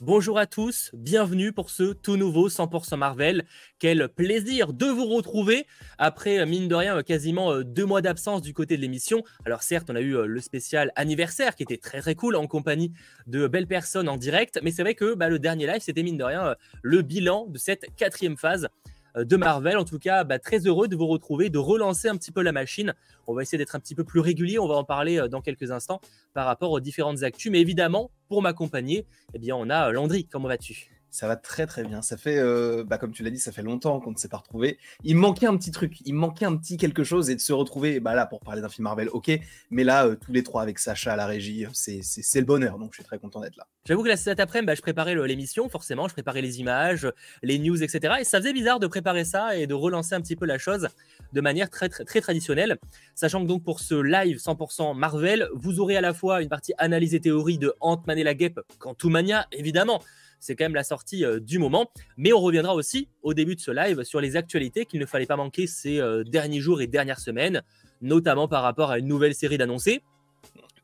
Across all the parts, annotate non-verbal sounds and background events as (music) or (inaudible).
Bonjour à tous, bienvenue pour ce tout nouveau 100% Marvel. Quel plaisir de vous retrouver après, mine de rien, quasiment deux mois d'absence du côté de l'émission. Alors certes, on a eu le spécial anniversaire qui était très très cool en compagnie de belles personnes en direct, mais c'est vrai que bah, le dernier live, c'était mine de rien le bilan de cette quatrième phase euh, de Marvel. En tout cas, bah, très heureux de vous retrouver, de relancer un petit peu la machine. On va essayer d'être un petit peu plus régulier. On va en parler euh, dans quelques instants par rapport aux différentes actus. Mais évidemment, pour m'accompagner, eh bien, on a euh, Landry. Comment vas-tu? Ça va très très bien. Ça fait, euh, bah, comme tu l'as dit, ça fait longtemps qu'on ne s'est pas retrouvé. Il manquait un petit truc, il manquait un petit quelque chose et de se retrouver, bah là, pour parler d'un film Marvel, ok, mais là, euh, tous les trois avec Sacha à la régie, c'est le bonheur, donc je suis très content d'être là. J'avoue que là, cet après-midi, bah, je préparais l'émission, forcément, je préparais les images, les news, etc. Et ça faisait bizarre de préparer ça et de relancer un petit peu la chose de manière très, très, très traditionnelle. Sachant que donc pour ce live 100% Marvel, vous aurez à la fois une partie analyse et théorie de Ant-Man et la Guêpe, Quantumania, évidemment c'est quand même la sortie euh, du moment. Mais on reviendra aussi au début de ce live sur les actualités qu'il ne fallait pas manquer ces euh, derniers jours et dernières semaines, notamment par rapport à une nouvelle série d'annoncés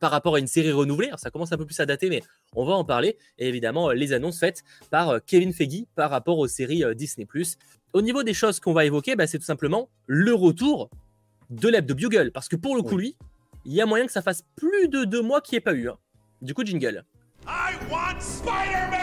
par rapport à une série renouvelée. Alors, ça commence un peu plus à dater, mais on va en parler. Et évidemment, les annonces faites par euh, Kevin Feige par rapport aux séries Disney. Au niveau des choses qu'on va évoquer, bah, c'est tout simplement le retour de l'Eb de Bugle. Parce que pour le coup, lui, il y a moyen que ça fasse plus de deux mois qu'il n'y ait pas eu. Hein. Du coup, jingle. I want Spider-Man!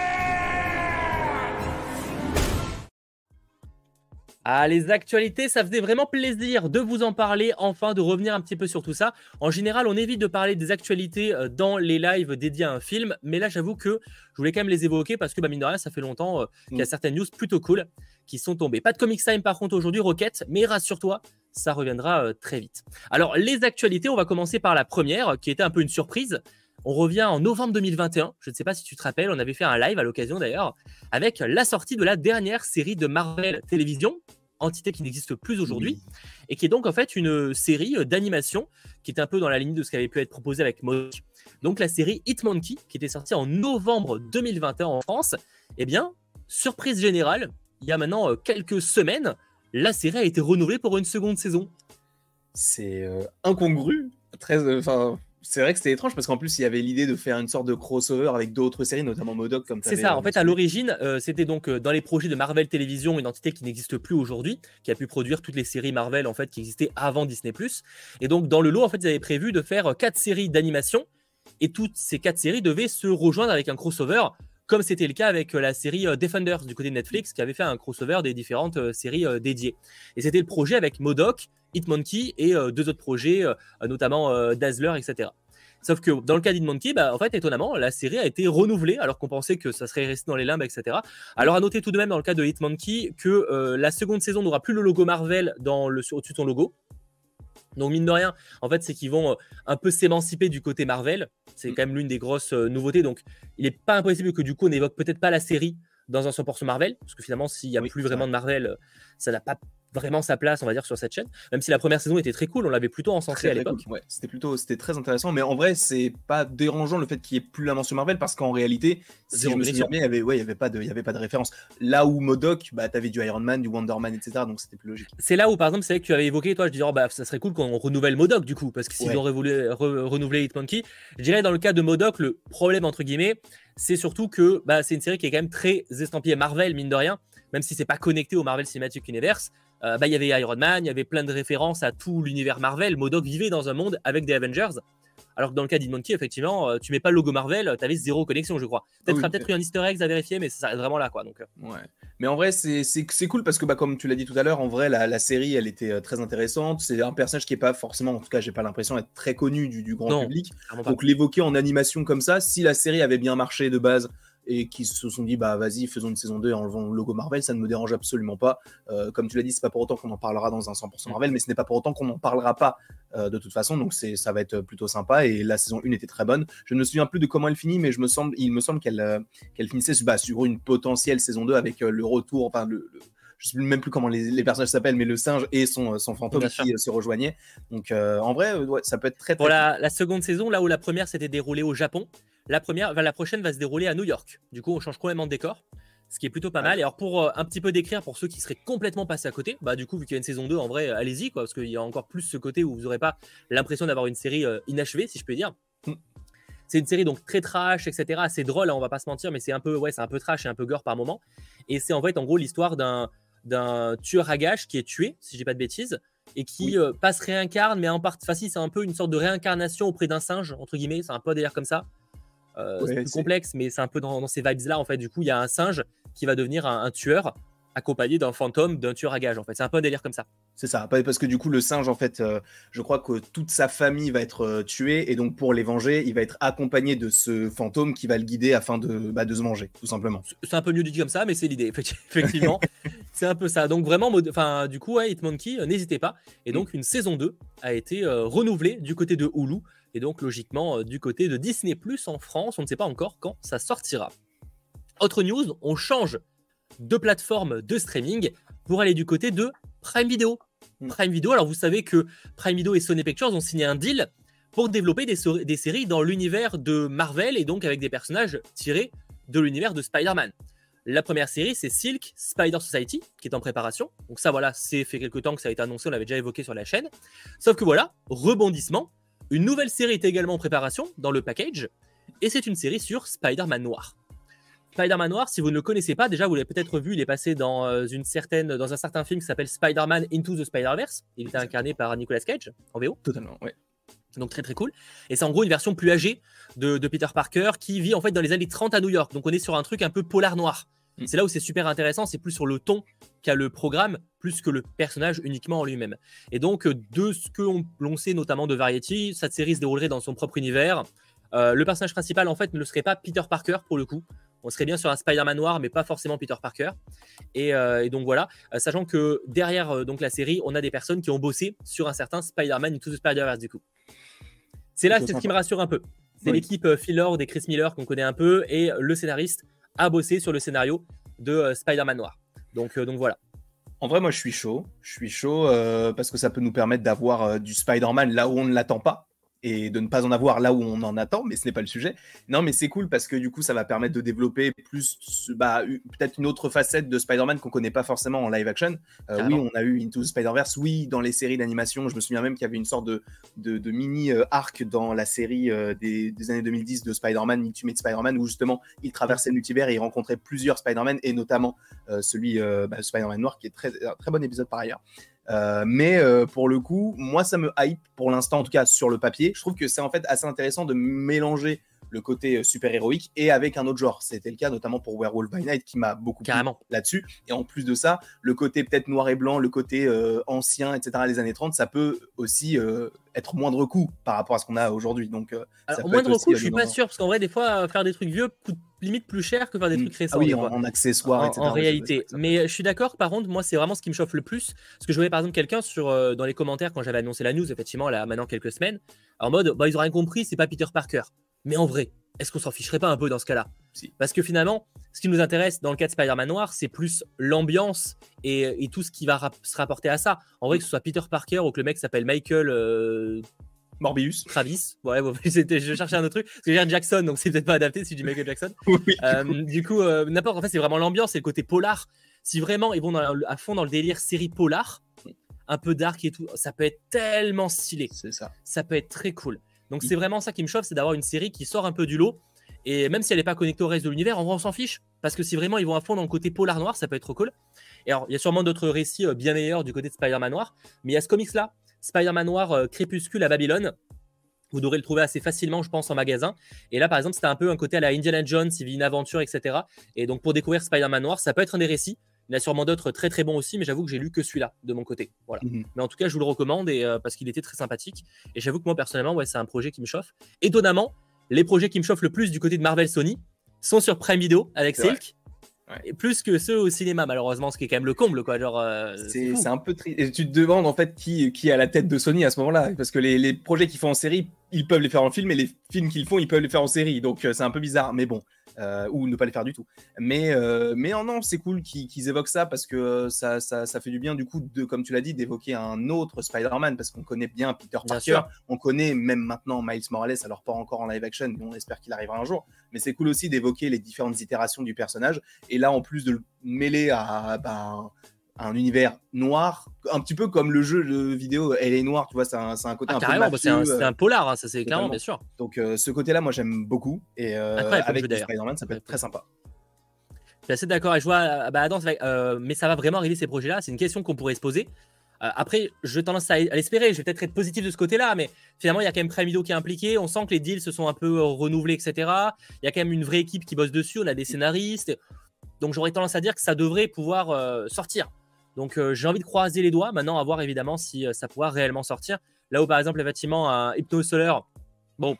Ah, les actualités, ça faisait vraiment plaisir de vous en parler, enfin de revenir un petit peu sur tout ça. En général, on évite de parler des actualités euh, dans les lives dédiés à un film, mais là, j'avoue que je voulais quand même les évoquer parce que, bah, mine de rien, ça fait longtemps euh, qu'il y a mm. certaines news plutôt cool qui sont tombées. Pas de Comic Time par contre aujourd'hui, Rocket, mais rassure-toi, ça reviendra euh, très vite. Alors, les actualités, on va commencer par la première, qui était un peu une surprise. On revient en novembre 2021. Je ne sais pas si tu te rappelles, on avait fait un live à l'occasion d'ailleurs, avec la sortie de la dernière série de Marvel Télévision, entité qui n'existe plus aujourd'hui, et qui est donc en fait une série euh, d'animation qui est un peu dans la ligne de ce qui avait pu être proposé avec Modoc. Donc la série Hitmonkey, qui était sortie en novembre 2021 en France, eh bien, surprise générale, il y a maintenant euh, quelques semaines, la série a été renouvelée pour une seconde saison. C'est euh, incongru, très, enfin, c'est vrai que c'était étrange parce qu'en plus il y avait l'idée de faire une sorte de crossover avec d'autres séries, notamment Modoc comme C'est ça, en fait à l'origine euh, c'était donc euh, dans les projets de Marvel Télévision, une entité qui n'existe plus aujourd'hui, qui a pu produire toutes les séries Marvel en fait qui existaient avant Disney+. Et donc dans le lot en fait ils avaient prévu de faire quatre séries d'animation. Et toutes ces quatre séries devaient se rejoindre avec un crossover comme c'était le cas avec euh, la série Defenders du côté de Netflix qui avait fait un crossover des différentes séries dédiées. Et c'était le projet avec Modoc, Hitmonkey et deux autres projets, notamment Dazzler, etc. Sauf que dans le cas d'Hitmonkey, bah, en fait, étonnamment, la série a été renouvelée alors qu'on pensait que ça serait resté dans les limbes, etc. Alors, à noter tout de même dans le cas de Hitmonkey que la seconde saison n'aura plus le logo Marvel au-dessus de son logo. Donc, mine de rien, en fait, c'est qu'ils vont un peu s'émanciper du côté Marvel. C'est mm. quand même l'une des grosses nouveautés. Donc, il n'est pas impossible que du coup, on n'évoque peut-être pas la série dans un 100% Marvel, parce que finalement, s'il n'y a plus vraiment de Marvel, ça n'a pas vraiment sa place, on va dire, sur cette chaîne. Même si la première saison était très cool, on l'avait plutôt encensé à l'époque. Ouais, c'était plutôt, c'était très intéressant. Mais en vrai, c'est pas dérangeant le fait qu'il n'y ait plus la mention Marvel parce qu'en réalité, si je me souviens bien, il y avait, ouais, il y avait pas de, il y avait pas de référence. Là où Modoc, bah, t'avais du Iron Man, du Wonder Man, etc. Donc c'était plus logique. C'est là où, par exemple, c'est que tu avais évoqué, toi, je disais, oh, bah, ça serait cool qu'on renouvelle Modoc du coup, parce que s'ils auraient voulu renouveler Hitmonkey, je dirais dans le cas de Modoc, le problème entre guillemets, c'est surtout que bah, c'est une série qui est quand même très estampillée Marvel, mine de rien, même si c'est pas connecté au Marvel Cinematic Universe. Euh, bah, il y avait Iron Man, il y avait plein de références à tout l'univers Marvel. Modoc vivait dans un monde avec des Avengers. Alors que dans le cas d'Idmonkey, effectivement, euh, tu mets pas le logo Marvel, tu avais zéro connexion, je crois. Peut-être oui, peut-être eu un easter egg à vérifier, mais ça s'arrête vraiment là, quoi. Donc, euh. ouais. Mais en vrai, c'est cool parce que, bah, comme tu l'as dit tout à l'heure, en vrai, la, série, elle était très intéressante. C'est un personnage qui est pas forcément, en tout cas, j'ai pas l'impression d'être très connu du, du grand public. Donc, l'évoquer en animation comme ça, si la série avait bien marché de base, et qui se sont dit bah vas-y faisons une saison 2 et enlevons le logo Marvel ça ne me dérange absolument pas. Euh, comme tu l'as dit c'est pas pour autant qu'on en parlera dans un 100% Marvel mais ce n'est pas pour autant qu'on n'en parlera pas euh, de toute façon. Donc c'est ça va être plutôt sympa. Et la saison 1 était très bonne. Je ne me souviens plus de comment elle finit mais je me semble il me semble qu'elle euh, qu'elle finissait bah, sur une potentielle saison 2 avec le retour enfin le, je sais même plus comment les, personnages s'appellent, mais le singe et son, son fantôme qui se rejoignaient. Donc en vrai, ça peut être très. très Pour la, la, seconde saison, là où la première s'était déroulée au Japon, la, première, la prochaine va se dérouler à New York. Du coup, on change complètement de décor, ce qui est plutôt pas mal. Et alors, pour euh, un petit peu décrire pour ceux qui seraient complètement passés à côté, bah, du coup, vu qu'il y a une saison 2, en vrai, allez-y, quoi, parce qu'il y a encore plus ce côté où vous n'aurez pas l'impression d'avoir une série euh, inachevée, si je peux dire. Mm. C'est une série donc très trash, etc. C'est drôle, hein, on va pas se mentir, mais c'est un peu, ouais, c'est un peu trash et un peu gore par moment. Et c'est en fait, en gros, l'histoire d'un d'un tueur à gages qui est tué, si je dis pas de bêtises, et qui euh, passe réincarne, mais en partie, facile, c'est un peu une sorte de réincarnation auprès d'un singe, entre guillemets, c'est un peu d'ailleurs comme ça. Euh, c'est plus complexe, mais c'est un peu dans, ces vibes-là, en fait. Du coup, il y a un singe qui va devenir un tueur accompagné d'un fantôme, d'un tueur à gage en fait. C'est un peu un délire comme ça. C'est ça, parce que du coup le singe en fait, euh, je crois que toute sa famille va être euh, tuée et donc pour les venger, il va être accompagné de ce fantôme qui va le guider afin de, bah, de se manger, tout simplement. C'est un peu mieux dit comme ça, mais c'est l'idée, (laughs) effectivement. C'est un peu ça. Donc vraiment, enfin du coup, ouais, Hitmonkey, euh, n'hésitez pas. Et donc une saison 2 a été renouvelée du côté de Hulu et donc logiquement du côté de Disney Plus en France. On ne sait pas encore quand ça sortira. Autre news, on change deux plateformes de streaming pour aller du côté de Prime Video. Hmm. Prime Video, alors vous savez que Prime Video et Sony Pictures ont signé un deal pour développer des, des séries dans l'univers de Marvel et donc avec des personnages tirés de l'univers de Spider-Man. La première série, c'est Silk Spider Society, qui est en préparation. Donc ça, voilà, c'est fait quelques temps que ça a été annoncé, on l'avait déjà évoqué sur la chaîne. Sauf que voilà, rebondissement, une nouvelle série est également en préparation dans le package, et c'est une série sur Spider-Man Noir. Spider-Man Noir, si vous ne le connaissez pas, déjà vous l'avez peut-être vu, il est passé dans, euh, une certaine, dans un certain film qui s'appelle Spider-Man Into the Spider-Verse. Il était incarné par Nicolas Cage en VO. Totalement, ouais. Donc très très cool. Et c'est en gros une version plus âgée de, Peter Parker qui vit en fait dans les années 30 à New York. Donc on est sur un truc un peu polar noir. Mm. C'est là où c'est super intéressant, c'est plus sur le ton qu'a le programme, plus que le personnage uniquement en lui-même. Et donc de ce que l'on sait notamment de Variety, cette série se déroulerait dans son propre univers. Euh, le personnage principal en fait ne serait pas Peter Parker pour le coup on serait bien sur un Spider-Man noir, mais pas forcément Peter Parker. Et, euh, donc voilà, euh, sachant que derrière euh, donc la série, on a des personnes qui ont bossé sur un certain Spider-Man Into the Spider-Verse du coup. C'est là, c'est ce qui me rassure un peu. C'est l'équipe Phil Lord et Chris Miller qu'on connaît un peu, et le scénariste a bossé sur le scénario de Spider-Man noir. Donc, donc voilà. En vrai, moi, je suis chaud. Je suis chaud parce que ça peut nous permettre d'avoir du Spider-Man là où on ne l'attend pas et de ne pas en avoir là où on en attend, mais ce n'est pas le sujet. Non, mais c'est cool parce que du coup, ça va permettre de développer plus, bah, peut-être une autre facette de Spider-Man qu'on connaît pas forcément en live action. Euh, oui, on a eu Into the Spider-Verse, oui, dans les séries d'animation, je me souviens même qu'il y avait une sorte de, de, mini euh, arc dans la série euh, des, années 2010 de Spider-Man, Ultimate Spider-Man, où justement il traversait le multivers et il rencontrait plusieurs Spider-Man, et notamment celui bah, Spider-Man noir, qui est très, un très bon épisode par ailleurs. Euh, mais euh, pour le coup, moi, ça me hype pour l'instant, en tout cas sur le papier. Je trouve que c'est en fait assez intéressant de mélanger le côté euh, super héroïque et avec un autre genre. C'était le cas notamment pour Werewolf by Night qui m'a beaucoup Carrément. là-dessus. Et en plus de ça, le côté peut-être noir et blanc, le côté euh, ancien, etc. des années 30, ça peut aussi euh, être moindre coût par rapport à ce qu'on a aujourd'hui. Donc, Alors, moindre coût, je suis pas sûr parce qu'en vrai, des fois, faire des trucs vieux coûte limite plus cher que faire des mm. trucs récents. Ah oui, en, accessoires, en, etc. En réalité. Mais je suis d'accord, par contre, moi, c'est vraiment ce qui me chauffe le plus. Parce que je voyais par exemple quelqu'un sur dans les commentaires quand j'avais annoncé la news, effectivement, là, maintenant quelques semaines, en mode, bah, ils ont rien compris, c'est pas Peter Parker. Mais en vrai, est-ce qu'on s'en ficherait pas un peu dans ce cas-là? Parce que finalement, ce qui nous intéresse dans le cas de Spider-Man Noir, c'est plus l'ambiance et, tout ce qui va se rapporter à ça. En vrai, que ce soit Peter Parker ou que le mec s'appelle Michael. Euh, Morbius. Travis. Ouais, (laughs) je cherchais un autre truc. Parce que j'ai Jackson, donc c'est peut-être pas adapté si je dis Michael Jackson. (laughs) Euh, du coup, euh, n'importe. En fait, c'est vraiment l'ambiance et le côté polar. Si vraiment ils vont à fond dans le délire série polar, un peu dark et tout, ça peut être tellement stylé. C'est ça. Ça peut être très cool. Donc c'est vraiment ça qui me chauffe, c'est d'avoir une série qui sort un peu du lot. Et même si elle n'est pas connectée au reste de l'univers, en vrai, on s'en fiche. Parce que si vraiment ils vont à fond dans le côté polar noir, ça peut être trop cool. Et alors, il y a sûrement d'autres récits euh, bien meilleurs du côté de Spider-Man Noir. Mais il y a ce comics-là, Spider-Man Noir euh, Crépuscule à Babylone. Vous devrez le trouver assez facilement, je pense, en magasin. Et là, par exemple, c'était un peu un côté à la Indiana Jones, il vit une aventure, etc. Et donc, pour découvrir Spider-Man Noir, ça peut être un des récits. Il y en a sûrement d'autres très très bons aussi, mais j'avoue que j'ai lu que celui-là de mon côté. Voilà. Mhm. Mais en tout cas, je vous le recommande et, euh, parce qu'il était très sympathique. Et j'avoue que moi, personnellement, ouais, c'est un projet qui me chauffe. Étonnamment, les projets qui me chauffent le plus du côté de Marvel Sony sont sur Prime Video avec Silk. Et plus que ceux au cinéma, malheureusement, ce qui est quand même le comble, quoi. Genre, euh, c'est un peu triste. Et tu te demandes en fait qui, qui est à la tête de Sony à ce moment-là, parce que les, les projets qu'ils font en série, ils peuvent les faire en film, et les films qu'ils font, ils peuvent les faire en série. Donc euh, c'est un peu bizarre, mais bon, euh, ou ne pas les faire du tout. Mais, euh, mais non, non, c'est cool qu'ils évoquent ça parce que ça, ça, ça, fait du bien, du coup, de, comme tu l'as dit, d'évoquer un autre Spider-Man parce qu'on connaît bien Peter Parker, on connaît même maintenant Miles Morales, alors pas encore en live action, mais on espère qu'il arrivera un jour. Mais c'est cool aussi d'évoquer les différentes itérations du personnage et là, en plus de le mêler à. Ben, un univers noir, un petit peu comme le jeu de vidéo Elle est noire, tu vois, c'est un, un, côté ah, un peu bah, c'est un, polar, hein, ça c'est clairement, bien sûr. Donc ce côté-là, moi j'aime beaucoup, et avec Spider-Man, ça peut être très sympa. Je suis assez d'accord, et je vois, bah, mais ça va vraiment arriver ces projets-là, c'est une question qu'on pourrait se poser. Euh, après, je tendance à, l'espérer. Je vais peut-être être positif de ce côté-là, mais finalement, il y a quand même Prime Video qui est impliqué. On sent que les deals se sont un peu euh, renouvelés, etc. Il y a quand même une vraie équipe qui bosse dessus. On a des scénaristes. Donc, j'aurais tendance à dire que ça devrait pouvoir euh, sortir. Donc, j'ai envie de croiser les doigts. Maintenant, à voir évidemment si ça pourra réellement sortir. Là où, par exemple, effectivement, un Hypno Solar, bon,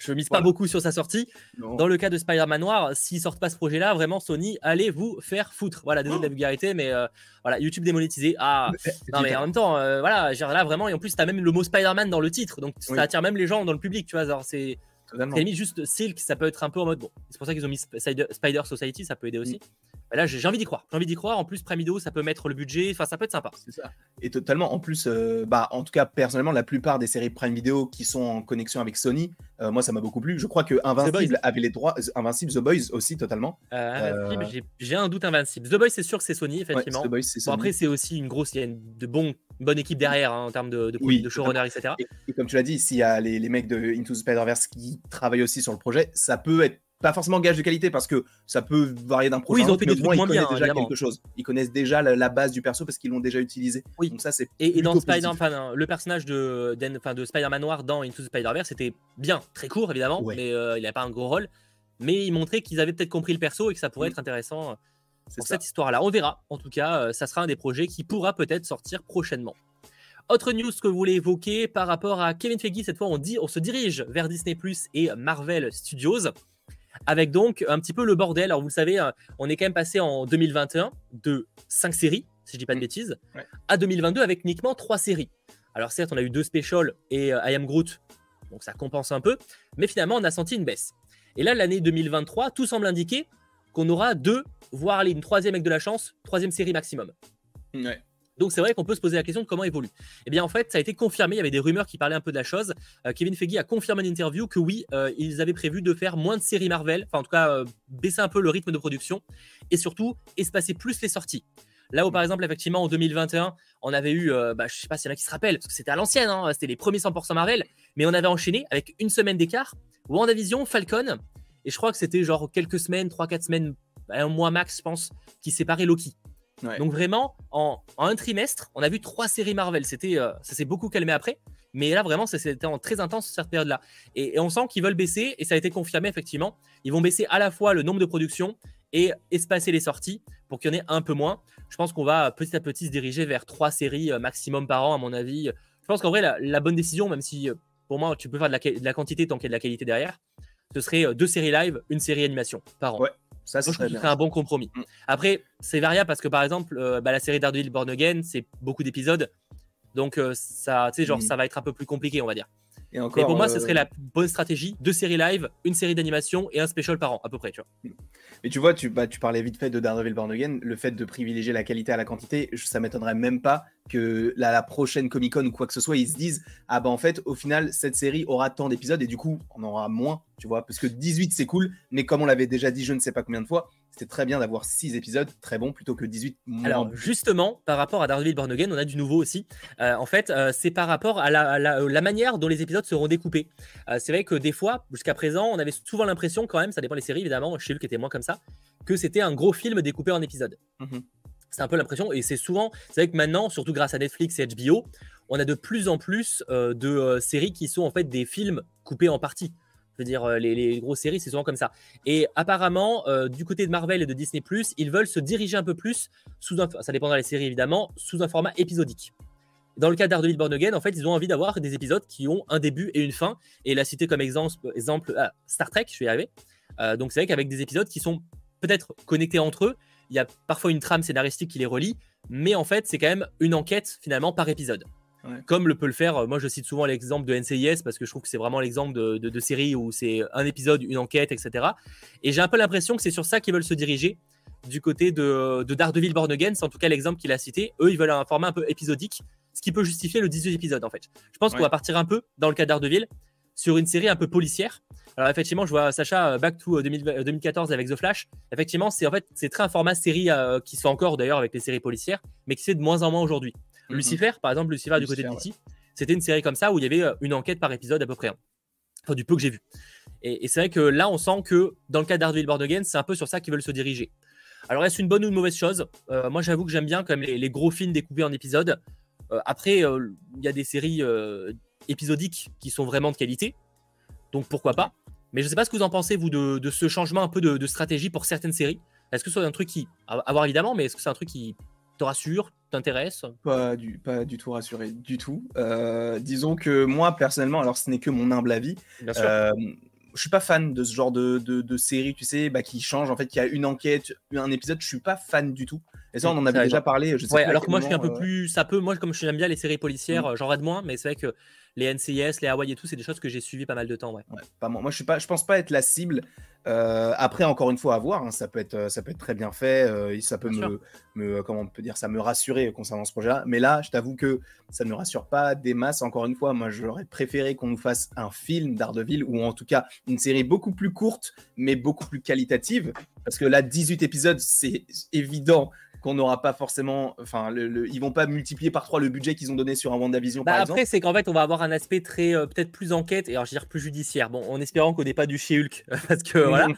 je mise pas beaucoup sur sa sortie. Dans le cas de Spider-Man Noir, s'ils sortent pas ce projet-là, vraiment Sony, allez vous faire foutre. Voilà, désolé de la oh. vulgarité, mais euh, voilà, YouTube démonétisé. Ah, non mais en même temps, euh, voilà, là vraiment, et en plus, tu as même le mot Spider-Man dans le titre, donc ça attire même les gens dans le public, tu vois. C'est mis juste Silk, ça peut être un peu en mode bon. C'est pour ça qu'ils ont mis Spider, Society, ça peut aider aussi. Mm. Bah là, j'ai envie d'y croire. J'ai envie d'y croire. En plus, Prime Video, ça peut mettre le budget. Enfin, ça peut être sympa. C'est ça. Et totalement. En plus, euh, bah, en tout cas, personnellement, la plupart des séries Prime Video qui sont en connexion avec Sony, euh, moi, ça m'a beaucoup plu. Je crois que Invincible avait les droits. Invincible, The Boys aussi, totalement. Euh, j'ai un doute Invincible. The Boys, c'est sûr que c'est Sony, effectivement. The Boys, Bon, après, c'est aussi une grosse. Il y a une de bon, bonne équipe derrière hein, en termes de, de, de showrunner, etc. Et, comme tu l'as dit, s'il y a les, les mecs de Into the Spider-Verse qui travaillent aussi sur le projet, ça peut être pas forcément gage de qualité parce que ça peut varier d'un projet oui, ils ont fait des trucs moins bien, déjà quelque chose. Ils connaissent déjà la, base du perso parce qu'ils l'ont déjà utilisé. Oui. Donc ça c'est et, dans Spider man le personnage de de Spider-Man noir dans Into the Spider-Verse c'était bien, très court évidemment, mais euh, il n'avait pas un gros rôle. Mais il montrait qu'ils avaient peut-être compris le perso et que ça pourrait mm. être intéressant pour cette histoire-là. On verra. En tout cas, euh, ça sera un des projets qui pourra peut-être sortir prochainement. Autre news que vous voulez évoquer par rapport à Kevin Feige, cette fois on, dit, on se dirige vers Disney Plus et Marvel Studios avec donc un petit peu le bordel. Alors vous le savez, euh, on est quand même passé en 2021 de 5 séries, si je dis pas de mm. bêtises, à 2022 avec uniquement 3 séries. Alors certes, on a eu deux specials et euh, I Am Groot, donc ça compense un peu, mais finalement on a senti une baisse. Et là, l'année 2023, tout semble indiquer qu'on aura deux, voire une troisième avec de la chance, troisième série maximum. Ouais. Donc c'est vrai qu'on peut se poser la question de comment évolue. Eh bien en fait, ça a été confirmé, il y avait des rumeurs qui parlaient un peu de la chose. Euh, Kevin Feige a confirmé en interview que oui, euh, ils avaient prévu de faire moins de séries Marvel, enfin en tout cas euh, baisser un peu le rythme de production et surtout espacer plus les sorties. Là où par exemple effectivement en 2021, on avait eu, bah, je sais pas s'il y en a qui se rappellent, parce que c'était à l'ancienne, hein, c'était les premiers 100% Marvel, mais on avait enchaîné avec une semaine d'écart, WandaVision, Falcon, et je crois que c'était genre quelques semaines, 3-4 semaines, un mois max je pense, qui séparaient Loki. Donc vraiment, en, un trimestre, on a vu trois séries Marvel. C'était, euh, ça s'est beaucoup calmé après, mais là vraiment, c'était très intense cette période-là. Et, on sent qu'ils veulent baisser, et ça a été confirmé effectivement. Ils vont baisser à la fois le nombre de productions et espacer les sorties pour qu'il y en ait un peu moins. Je pense qu'on va petit à petit se diriger vers trois séries euh, maximum par an, à mon avis. Je pense qu'en vrai, la, bonne décision, même si euh, pour moi, tu peux faire de la, de la quantité tant qu'il y a de la qualité derrière, ce serait deux séries live, une série animation par an. Ouais. Ça, je trouve un bon compromis. Mm. Après, c'est variable parce que par exemple, euh, bah, la série Daredevil Born Again, c'est beaucoup d'épisodes. Donc, euh, ça, genre, mm. ça va être un peu plus compliqué, on va dire. Et encore, pour moi, ce serait euh, la bonne stratégie deux séries live, une série d'animation et un special par an, à peu près. Tu vois. Mais tu vois, tu, bah, tu parlais vite fait de Daredevil Born Again. Le fait de privilégier la qualité à la quantité, ça m'étonnerait même pas que la, prochaine Comic Con ou quoi que ce soit, ils se disent Ah bah en fait, au final, cette série aura tant d'épisodes et du coup, on aura moins, tu vois. Parce que 18, c'est cool, mais comme on l'avait déjà dit je ne sais pas combien de fois, c'était très bien d'avoir 6 épisodes, très bon, plutôt que 18. Alors, justement, par rapport à Daredevil Born Again, on a du nouveau aussi. Euh, en fait, euh, c'est par rapport à la, manière dont les épisodes seront découpés. Euh, c'est vrai que des fois, jusqu'à présent, on avait souvent l'impression, quand même, ça dépend des séries évidemment, chez qui était moins comme ça, que c'était un gros film découpé en épisodes. Mhm. C'est un peu l'impression, et c'est souvent, c'est vrai que maintenant, surtout grâce à Netflix et HBO, on a de plus en plus de séries qui sont en fait des films coupés en parties. Dire, euh, les, grosses séries, c'est souvent comme ça. Et apparemment, euh, du côté de Marvel et de Disney, ils veulent se diriger un peu plus, sous un, ça dépendra des séries évidemment, sous un format épisodique. Dans le cas d'Ardeville Born Again, en fait, ils ont envie d'avoir des épisodes qui ont un début et une fin. Et la cité comme exemple, exemple ah, Star Trek, je vais y arriver. Euh, donc c'est vrai qu'avec des épisodes qui sont peut-être connectés entre eux, il y a parfois une trame scénaristique qui les relie, mais en fait, c'est quand même une enquête finalement par épisode. Comme le peut le faire, moi je cite souvent l'exemple de NCIS parce que je trouve que c'est vraiment l'exemple de, série où c'est un épisode, une enquête, etc. Et j'ai un peu l'impression que c'est sur ça qu'ils veulent se diriger du côté de, de Daredevil Born Again, c'est en tout cas l'exemple qu'il a cité. Eux, ils veulent un format un peu épisodique, ce qui peut justifier le 18 épisodes en fait. Je pense qu'on va partir un peu dans le cas de Daredevil sur une série un peu policière. Alors effectivement, je vois Sacha Back to 2014 avec The Flash. Effectivement, c'est en fait c'est très un format série qui se fait encore d'ailleurs avec les séries policières, mais qui se fait de moins en moins aujourd'hui. Mhm. Lucifer, par exemple, Lucifer, du côté de DC, c'était une série comme ça où il y avait une enquête par épisode à peu près. Enfin, du peu que j'ai vu. Et, c'est vrai que là, on sent que dans le cas d'Hardville Born Again, c'est un peu sur ça qu'ils veulent se diriger. Alors, est-ce une bonne ou une mauvaise chose? Euh, Moi, j'avoue que j'aime bien comme les, gros films découpés en épisodes. Euh, après, euh, il y a des séries épisodiques qui sont vraiment de qualité. Donc, pourquoi pas Mais je ne sais pas ce que vous en pensez, vous, de, ce changement un peu de, stratégie pour certaines séries. Est-ce que c'est un truc qui. À voir évidemment, mais est-ce que c'est un truc qui te rassure t'intéresse? Pas du, pas du tout rassuré, du tout. disons que moi, personnellement, alors ce n'est que mon humble avis, Bien sûr je suis pas fan de ce genre de, de, série, tu sais, bah, qui change. En fait, il y a une enquête, un épisode. Je suis pas fan du tout. Et ça, on en avait déjà parlé. Je sais ouais, alors que moi, je suis un peu plus. Ça peut. Moi, comme j'aime bien les séries policières, mmh. j'en rate moins. Mais c'est vrai que les NCIS, les Hawaii et tout, c'est des choses que j'ai suivies pas mal de temps. Ouais. pas moi. moi, je suis pas. Je pense pas être la cible. Euh, après, encore une fois, à voir. Hein, ça peut être, ça peut être très bien fait. Euh, ça peut me, me, comment on peut dire, ça me rassurer concernant ce projet-là. Mais là, je t'avoue que ça ne me rassure pas des masses. Encore une fois, moi, j'aurais préféré qu'on nous fasse un film d'Ardeville ou en tout cas une série beaucoup plus courte, mais beaucoup plus qualitative. Parce que là, 18 épisodes, c'est évident qu'on n'aura pas forcément. Enfin, le, ils vont pas multiplier par trois le budget qu'ils ont donné sur un WandaVision. Bah par après, c'est qu'en fait, on va avoir un aspect très euh, peut-être plus enquête et alors je veux dire plus judiciaire. Bon, en espérant qu'on n'ait pas du chez Hulk (laughs) parce que voilà.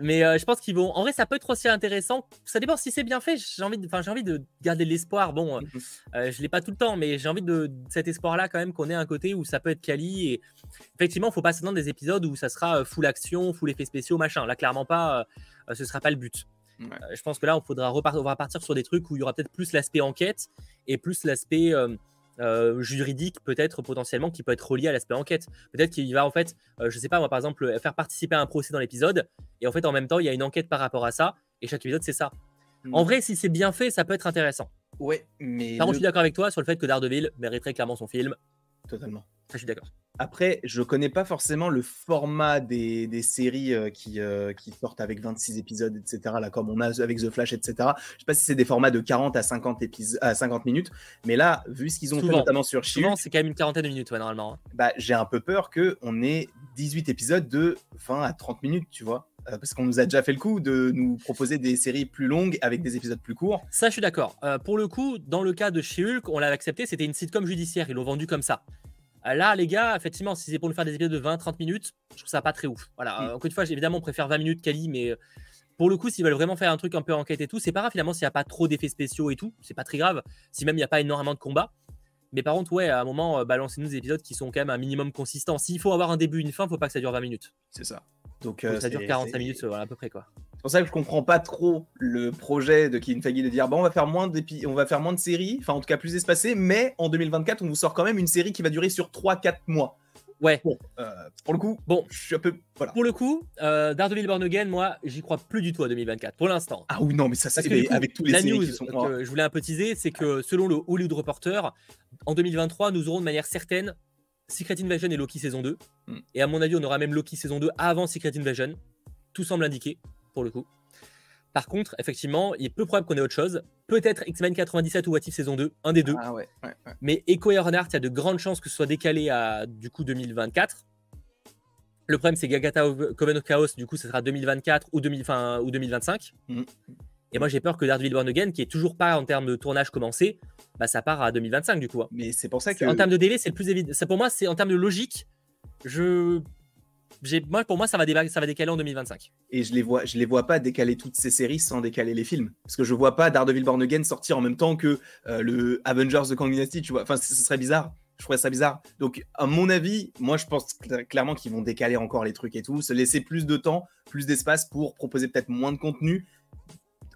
Mais euh, je pense qu'ils vont. En vrai, ça peut être aussi intéressant. Ça dépend si c'est bien fait. J'ai envie, de... enfin, j'ai envie de garder l'espoir. Bon, euh, je l'ai pas tout le temps, mais j'ai envie de cet espoir-là quand même qu'on ait un côté où ça peut être quali et effectivement, faut pas s'attendre des épisodes où ça sera full action, full effets spéciaux, machin. Là, clairement pas. ce sera pas le but. Euh, je pense que là, on, faudra repartir, on va partir sur des trucs où il y aura peut-être plus l'aspect enquête et plus l'aspect euh, euh, juridique, peut-être potentiellement, qui peut être relié à l'aspect enquête. Peut-être qu'il va, en fait, je sais pas, moi, par exemple, faire participer à un procès dans l'épisode et en fait, en même temps, il y a une enquête par rapport à ça et chaque épisode, c'est ça. En mm. vrai, si c'est bien fait, ça peut être intéressant. Ouais, mais. Par contre, je suis d'accord avec toi sur le fait que Daredevil mériterait clairement son film. Totalement. je suis d'accord. Après, je connais pas forcément le format des, des séries euh, qui, euh, qui sortent avec 26 épisodes, etc. Là, comme on a avec The Flash, etc. Je sais pas si c'est des formats de 40 à 50, à 50 minutes, mais là, vu ce qu'ils ont fait notamment sur Souvent, c'est quand même une quarantaine de minutes, ouais, normalement. Hein. Bah, j'ai un peu peur qu'on ait 18 épisodes de 20 à 30 minutes, tu vois euh, parce qu'on nous a déjà fait le coup de nous proposer des séries plus longues avec des épisodes plus courts. Ça, je suis d'accord. pour le coup, dans le cas de She-Hulk, on l'avait accepté, c'était une sitcom judiciaire, ils l'ont vendu comme ça. Euh, là, les gars, effectivement, si c'est pour nous faire des épisodes de 20-30 minutes, je trouve ça pas très ouf. Voilà, mm. euh, encore une fois, évidemment, on préfère 20 minutes Kali, mais euh, pour le coup, s'ils veulent vraiment faire un truc un peu enquête et tout, c'est pas grave finalement s'il n'y a pas trop d'effets spéciaux et tout, c'est pas très grave. Si même il n'y a pas énormément de combats. Mais par contre, ouais, à un moment, balancez-nous des épisodes qui sont quand même un minimum consistants. S'il faut avoir un début, une fin, faut pas que ça dure 20 minutes. C'est ça. Donc, ça dure 45 minutes, voilà, à peu près quoi. C'est pour ça que je comprends pas trop le projet de Kevin Feige de dire bon, on va faire moins on va faire moins de séries, enfin en tout cas plus espacées, mais en 2024 on vous sort quand même une série qui va durer sur 3-4 mois. Ouais. Bon, euh, pour le coup, bon, je suis un peu. Voilà. Pour le coup, euh, Daredevil Born Again, moi, j'y crois plus du tout à 2024, pour l'instant. Ah oui, non, mais ça, c'est avec tous les la news qui sont. Que je voulais un peu teaser, c'est que selon le Hollywood Reporter, en 2023, nous aurons de manière certaine Secret Invasion et Loki saison 2. Hmm. Et à mon avis, on aura même Loki saison 2 avant Secret Invasion. Tout semble indiquer, pour le coup. Par contre, effectivement, il est peu probable qu'on ait autre chose. Peut-être X-Men 97 ou What If saison 2, un des deux. Ah ouais, Mais Echo et Renard, il y a de grandes chances que ce soit décalé à du coup 2024. Le problème, c'est Gagata Coven of Chaos, du coup, ce sera 2024 ou, 2025. Mm. Et moi, j'ai peur que Daredevil Born Again, qui est toujours pas en termes de tournage commencé, bah, ça part à 2025 du coup. Hein. Mais c'est pour ça que. En termes de délai, c'est le plus évident. Ça, pour moi, c'est en termes de logique. Je moi, pour moi, ça va, décaler en 2025. Et je les vois, les vois pas décaler toutes ces séries sans décaler les films, parce que je vois pas Daredevil Born Again sortir en même temps que euh, le Avengers de Kang Dynasty. Enfin, ce serait bizarre. Je trouverais ça bizarre. Donc, à mon avis, moi, je pense clairement qu'ils vont décaler encore les trucs et tout, se laisser plus de temps, plus d'espace pour proposer peut-être moins de contenu,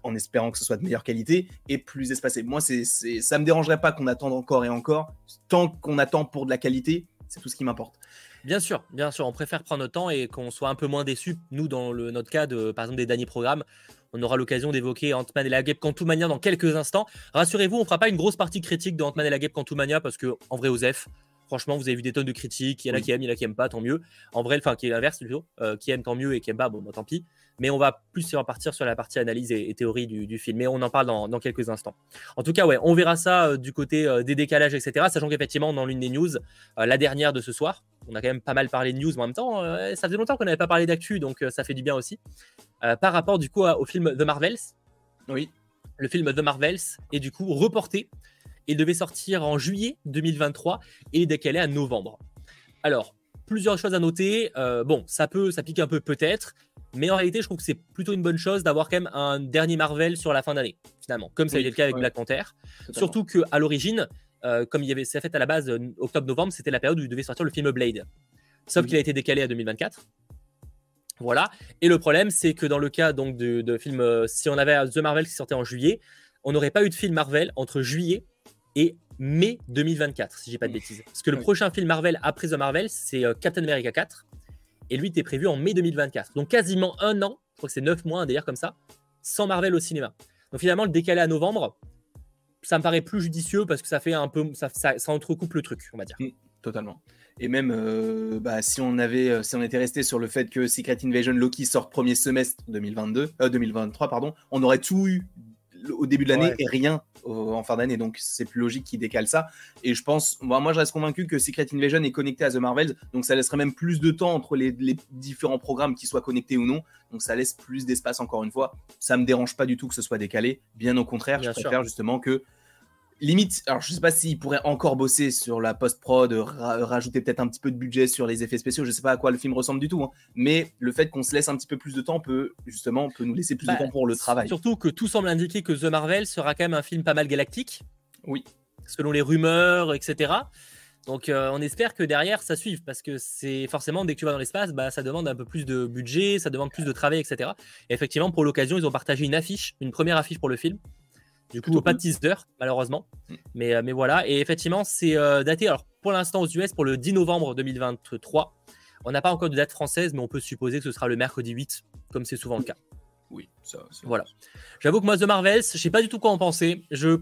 en espérant que ce soit de meilleure qualité et plus espacé. Moi, c'est, ça me dérangerait pas qu'on attende encore et encore. Tant qu'on attend pour de la qualité, c'est tout ce qui m'importe. Bien sûr, bien sûr, on préfère prendre notre temps et qu'on soit un peu moins déçu. Nous, dans le, notre cas de, par exemple, des derniers programmes, on aura l'occasion d'évoquer Ant-Man et la Guêpe Quantumania dans quelques instants. Rassurez-vous, on fera pas une grosse partie critique de Ant-Man et la Guêpe Quantumania parce que, en vrai, Osef, Franchement, vous avez vu des tonnes de critiques. Il y en a qui aiment, il y en a qui n'aiment pas, tant mieux. En vrai, enfin, qui est l'inverse plutôt. qui aiment, tant mieux, et qui n'aiment pas, bon, bah, tant pis. Mais on va plus repartir sur la partie analyse et, théorie du, film. Mais on en parle dans, quelques instants. En tout cas, ouais, on verra ça du côté des décalages, etc. Sachant qu'effectivement, dans l'une des news, la dernière de ce soir, on a quand même pas mal parlé de news, mais en même temps, ça faisait longtemps qu'on n'avait pas parlé d'actu, donc ça fait du bien aussi. par rapport du coup au film The Marvels. Oui. Le film The Marvels est du coup reporté. Il devait sortir en juillet 2023 et il est décalé à novembre. Alors, plusieurs choses à noter. Euh, bon, ça peut, ça pique un peu peut-être, mais en réalité, je trouve que c'est plutôt une bonne chose d'avoir quand même un dernier Marvel sur la fin d'année, finalement, comme ça a été le cas avec Black Panther. Surtout que à l'origine, euh, comme il y avait, c'est fait à la base euh, octobre-novembre, c'était la période où il devait sortir le film Blade. Sauf qu'il a été décalé à 2024. Voilà. Et le problème, c'est que dans le cas donc de, de film, si on avait The Marvel qui sortait en juillet, on n'aurait pas eu de film Marvel entre juillet et mai 2024, si j'ai pas de bêtises. Parce que le prochain film Marvel après The Marvel, c'est euh, Captain America 4. Et lui, était prévu en mai 2024. Donc quasiment un an, je crois que c'est 9 mois d'ailleurs comme ça, sans Marvel au cinéma. Donc finalement, le décalé à novembre, ça me paraît plus judicieux parce que ça fait un peu. Ça, ça, entrecoupe le truc, on va dire. Mm, totalement. Et même euh, bah, si on avait, euh, si on était resté sur le fait que Secret Invasion Loki sort premier semestre 2022, 2023, pardon, on aurait tout eu au début de l'année et rien en fin d'année. Donc c'est plus logique qu'ils décalent ça. Et je pense, moi, je reste convaincu que Secret Invasion est connecté à The Marvels. Donc ça laisserait même plus de temps entre les, différents programmes qui soient connectés ou non. Donc ça laisse plus d'espace encore une fois. Ça me dérange pas du tout que ce soit décalé. Bien au contraire, je préfère justement que limite, alors je sais pas s'ils pourraient encore bosser sur la post-prod, rajouter peut-être un petit peu de budget sur les effets spéciaux, je sais pas à quoi le film ressemble du tout, hein. mais le fait qu'on se laisse un petit peu plus de temps peut justement peut nous laisser plus de bah, temps pour le travail. Surtout que tout semble indiquer que The Marvel sera quand même un film pas mal galactique. Oui. Selon les rumeurs, etc. Donc euh, on espère que derrière ça suive parce que c'est forcément dès que tu vas dans l'espace, bah, ça demande un peu plus de budget, ça demande plus de travail, etc. Et effectivement pour l'occasion ils ont partagé une affiche, une première affiche pour le film du coup, pas de teaser, malheureusement. Mm. Mais, euh, mais voilà. Et effectivement, c'est euh, daté, alors pour l'instant aux US, pour le 10 novembre 2023. On n'a pas encore de date française, mais on peut supposer que ce sera le mercredi 8, comme c'est souvent le cas. Oui, ça. Voilà. J'avoue que moi, The Marvels, je sais pas du tout quoi en penser. Je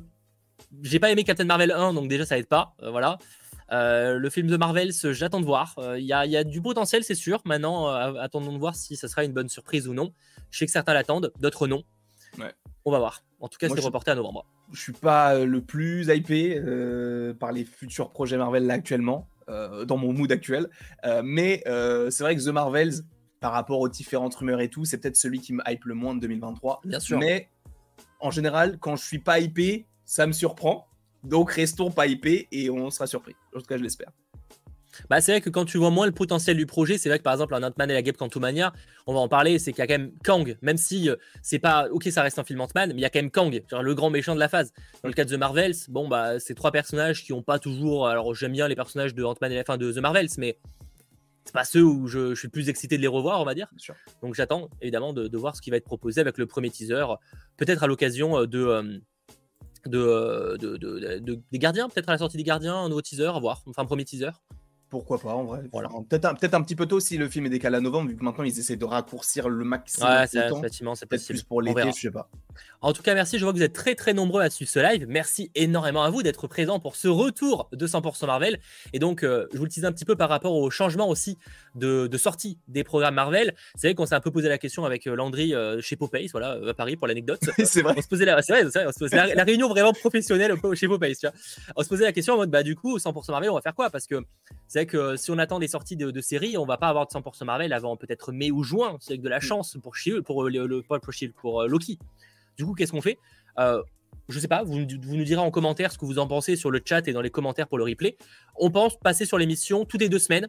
j'ai pas aimé Captain Marvel 1, donc déjà ça aide pas. Euh, voilà. le film de Marvels, j'attends de voir. Il y, a, du potentiel, c'est sûr. Maintenant, attendons de voir si ça sera une bonne surprise ou non. Je sais que certains l'attendent, d'autres non. Ouais. On va voir. En tout cas, c'est reporté à novembre. Je suis pas euh, le plus hypé euh, par les futurs projets Marvel là actuellement, euh, dans mon mood actuel. mais c'est vrai que The Marvels, par rapport aux différentes rumeurs et tout, c'est peut-être celui qui me hype le moins de 2023. Bien sûr. Mais en général, quand je suis pas hypé, ça me surprend. Donc restons pas hypés et on sera surpris. En tout cas, je l'espère. Bah, c'est vrai que quand tu vois moins le potentiel du projet, c'est vrai que par exemple, un Ant-Man et la Guêpe Quantumania, on va en parler, c'est qu'il y a quand même Kang, même si euh, c'est pas. Ok, ça reste un film Ant-Man, mais il y a quand même Kang, le grand méchant de la phase. Dans le cas de The Marvels, bon, bah, c'est trois personnages qui ont pas toujours. Alors, j'aime bien les personnages de Ant-Man et la fin de The Marvels, mais c'est pas ceux où je, suis le plus excité de les revoir, on va dire. Donc, j'attends évidemment de, voir ce qui va être proposé avec le premier teaser, peut-être à l'occasion euh, euh, de. De, de, des gardiens, peut-être à la sortie des gardiens, un nouveau teaser, à voir, enfin un premier teaser. Pourquoi pas, en vrai. Voilà. Peut-être un, peut un petit peu tôt si le film est décalé à novembre, vu que maintenant ils essaient de raccourcir le maximum. Ouais, c'est effectivement, c'est peut-être plus pour l'été, je sais pas. En tout cas, merci. Je vois que vous êtes très très nombreux à suivre ce live. Merci énormément à vous d'être présents pour ce retour de 100% Marvel. Et donc, euh, je vous le disais un petit peu par rapport au changement aussi de, sortie des programmes Marvel. C'est vrai qu'on s'est un peu posé la question avec euh, Landry euh, chez Popeyes, voilà, à Paris pour l'anecdote. (laughs) c'est vrai. On se posait la, vrai, vrai, la, réunion vraiment professionnelle chez Popeyes. Tu vois. On se posait la question en mode, bah du coup, 100% Marvel, on va faire quoi? Parce que c'est que si on attend des sorties de, séries, on va pas avoir de 100% Marvel avant peut-être mai ou juin. C'est avec de la mm. chance pour pour, le, le, pour, pour Loki. Du coup, qu'est-ce qu'on fait? Euh, Je sais pas, vous, nous direz en commentaire ce que vous en pensez sur le chat et dans les commentaires pour le replay. On pense passer sur l'émission toutes les deux semaines,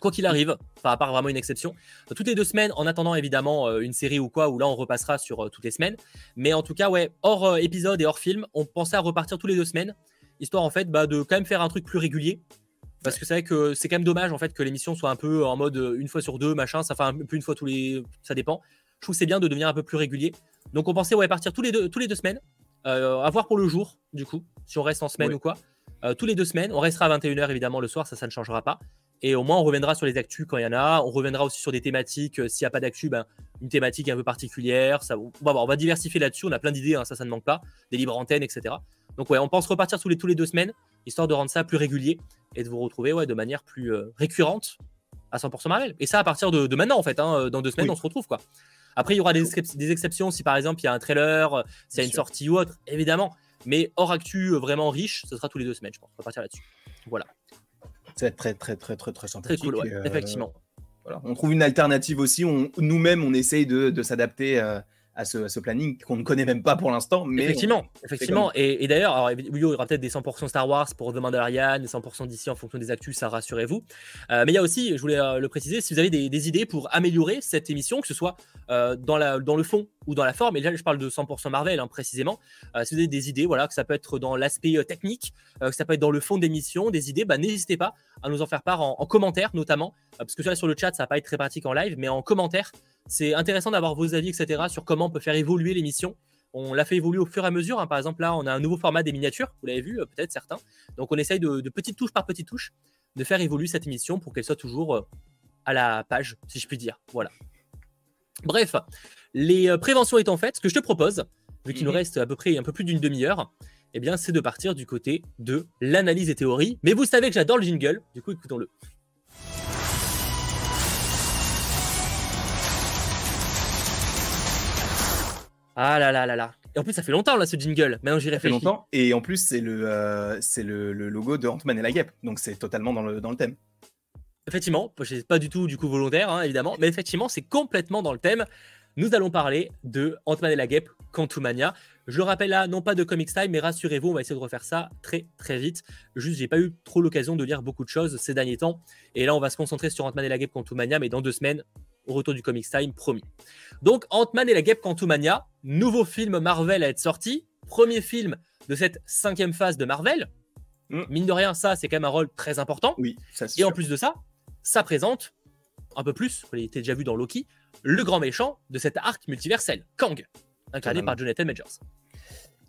quoi qu'il arrive, enfin à part vraiment une exception. Toutes les deux semaines, en attendant évidemment euh, une série ou quoi, où là on repassera sur euh, toutes les semaines. Mais en tout cas, ouais, hors épisode et hors film, on pensait à repartir tous les deux semaines, histoire en fait bah, de quand même faire un truc plus régulier. Parce que c'est vrai que c'est quand même dommage en fait que l'émission soit un peu en mode une fois sur deux, machin, ça fait un peu une fois tous les. Ça dépend. Je trouve que c'est bien de devenir un peu plus régulier. Donc on pensait ouais, partir tous les deux, tous les deux semaines. Euh, à voir pour le jour, du coup, si on reste en semaine ou quoi. Euh, tous les deux semaines. On restera à 21h évidemment le soir, ça, ça ne changera pas. Et au moins, on reviendra sur les actus quand il y en a. On reviendra aussi sur des thématiques. Euh, s'il n'y a pas d'actu, ben, une thématique un peu particulière. Ça, on, va, on va diversifier là-dessus. On a plein d'idées, hein, ça, ça ne manque pas. Des libres antennes, etc. Donc ouais, on pense repartir tous les, tous les deux semaines, histoire de rendre ça plus régulier et de vous retrouver ouais, de manière plus euh, récurrente à 100% Marvel. Et ça à partir de, maintenant en fait, hein, dans deux semaines on se retrouve quoi. Après il y aura des, des, exceptions si par exemple il y a un trailer, s'il y a une sortie ou autre, évidemment. Mais hors actu vraiment riche, ce sera tous les deux semaines je pense. On va partir là-dessus. Voilà. C'est très très très très très sympathique. Très cool, effectivement. Voilà. On trouve une alternative aussi. Nous-mêmes, on essaye de, de s'adapter à ce, planning qu'on ne connaît même pas pour l'instant. Mais effectivement, effectivement. Et, d'ailleurs, il y aura peut-être des 100% Star Wars pour The Mandalorian, des 100% d'ici en fonction des actus, ça rassurez-vous. Euh, mais il y a aussi, je voulais euh, le préciser, si vous avez des, idées pour améliorer cette émission, que ce soit euh, dans, la, dans le fond ou dans la forme, et là je parle de 100% Marvel hein, précisément, si vous avez des idées, voilà, que ça peut être dans l'aspect technique, que ça peut être dans le fond d'émission, des idées, bah, n'hésitez pas à nous en faire part en, en commentaire notamment, parce que là sur le chat ça va pas être très pratique en live, mais en commentaire, c'est intéressant d'avoir vos avis, etc., sur comment on peut faire évoluer l'émission. On l'a fait évoluer au fur et à mesure. Hein. Par exemple, là, on a un nouveau format des miniatures, vous l'avez vu, euh, peut-être certains. Donc, on essaye de, petite touche par petite touche de faire évoluer cette émission pour qu'elle soit toujours euh, à la page, si je puis dire. Voilà. Bref, les euh, préventions étant faites, ce que je te propose, vu qu'il nous mhm. reste à peu près un peu plus d'une demi-heure, eh bien, c'est de partir du côté de l'analyse et théorie. Mais vous savez que j'adore le jingle, du coup, écoutons-le. Ah là là là là. Et en plus, ça fait longtemps là ce jingle. Maintenant, j'y réfléchis. Ça fait longtemps. Et en plus, c'est le, euh, c'est le, logo de Ant-Man et la Guêpe. Donc, c'est totalement dans le, dans le thème. Effectivement, c'est pas du tout du coup volontaire, hein, évidemment, mais effectivement, c'est complètement dans le thème. Nous allons parler de Ant-Man et la Guêpe, Quantumania. Je le rappelle là, non pas de Comic Time, mais rassurez-vous, on va essayer de refaire ça très très vite. Juste, j'ai pas eu trop l'occasion de lire beaucoup de choses ces derniers temps. Et là, on va se concentrer sur Ant-Man et la Guêpe, Quantumania, mais dans deux semaines, au retour du Comics Time, promis. Donc, Ant-Man et la Guêpe Quantumania, nouveau film Marvel à être sorti, premier film de cette cinquième phase de Marvel. Mm. Mine de rien, ça, c'est quand même un rôle très important. Oui, ça, Et en plus de ça, ça présente un peu plus, vous l'avez déjà vu dans Loki, le grand méchant de cet arc multiversel, Kang, incarné par Jonathan Majors.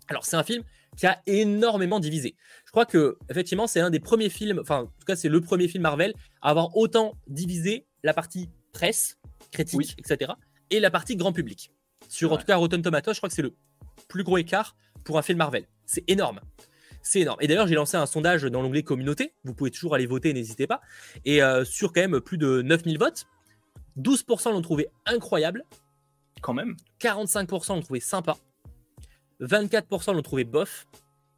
Alors, c'est un film qui a énormément divisé. Je crois que, effectivement, c'est un des premiers films, enfin, en tout cas, c'est le premier film Marvel à avoir autant divisé la partie presse, critique, etc., et la partie grand public. Sur, en tout cas, Rotten Tomatoes, je crois que c'est le plus gros écart pour un film Marvel. C'est énorme. C'est énorme. Et d'ailleurs, j'ai lancé un sondage dans l'onglet communauté. Vous pouvez toujours aller voter, n'hésitez pas. Et euh, sur quand même plus de 9000 votes, 12% l'ont trouvé incroyable. Quand même. 45% l'ont trouvé sympa. 24% l'ont trouvé bof.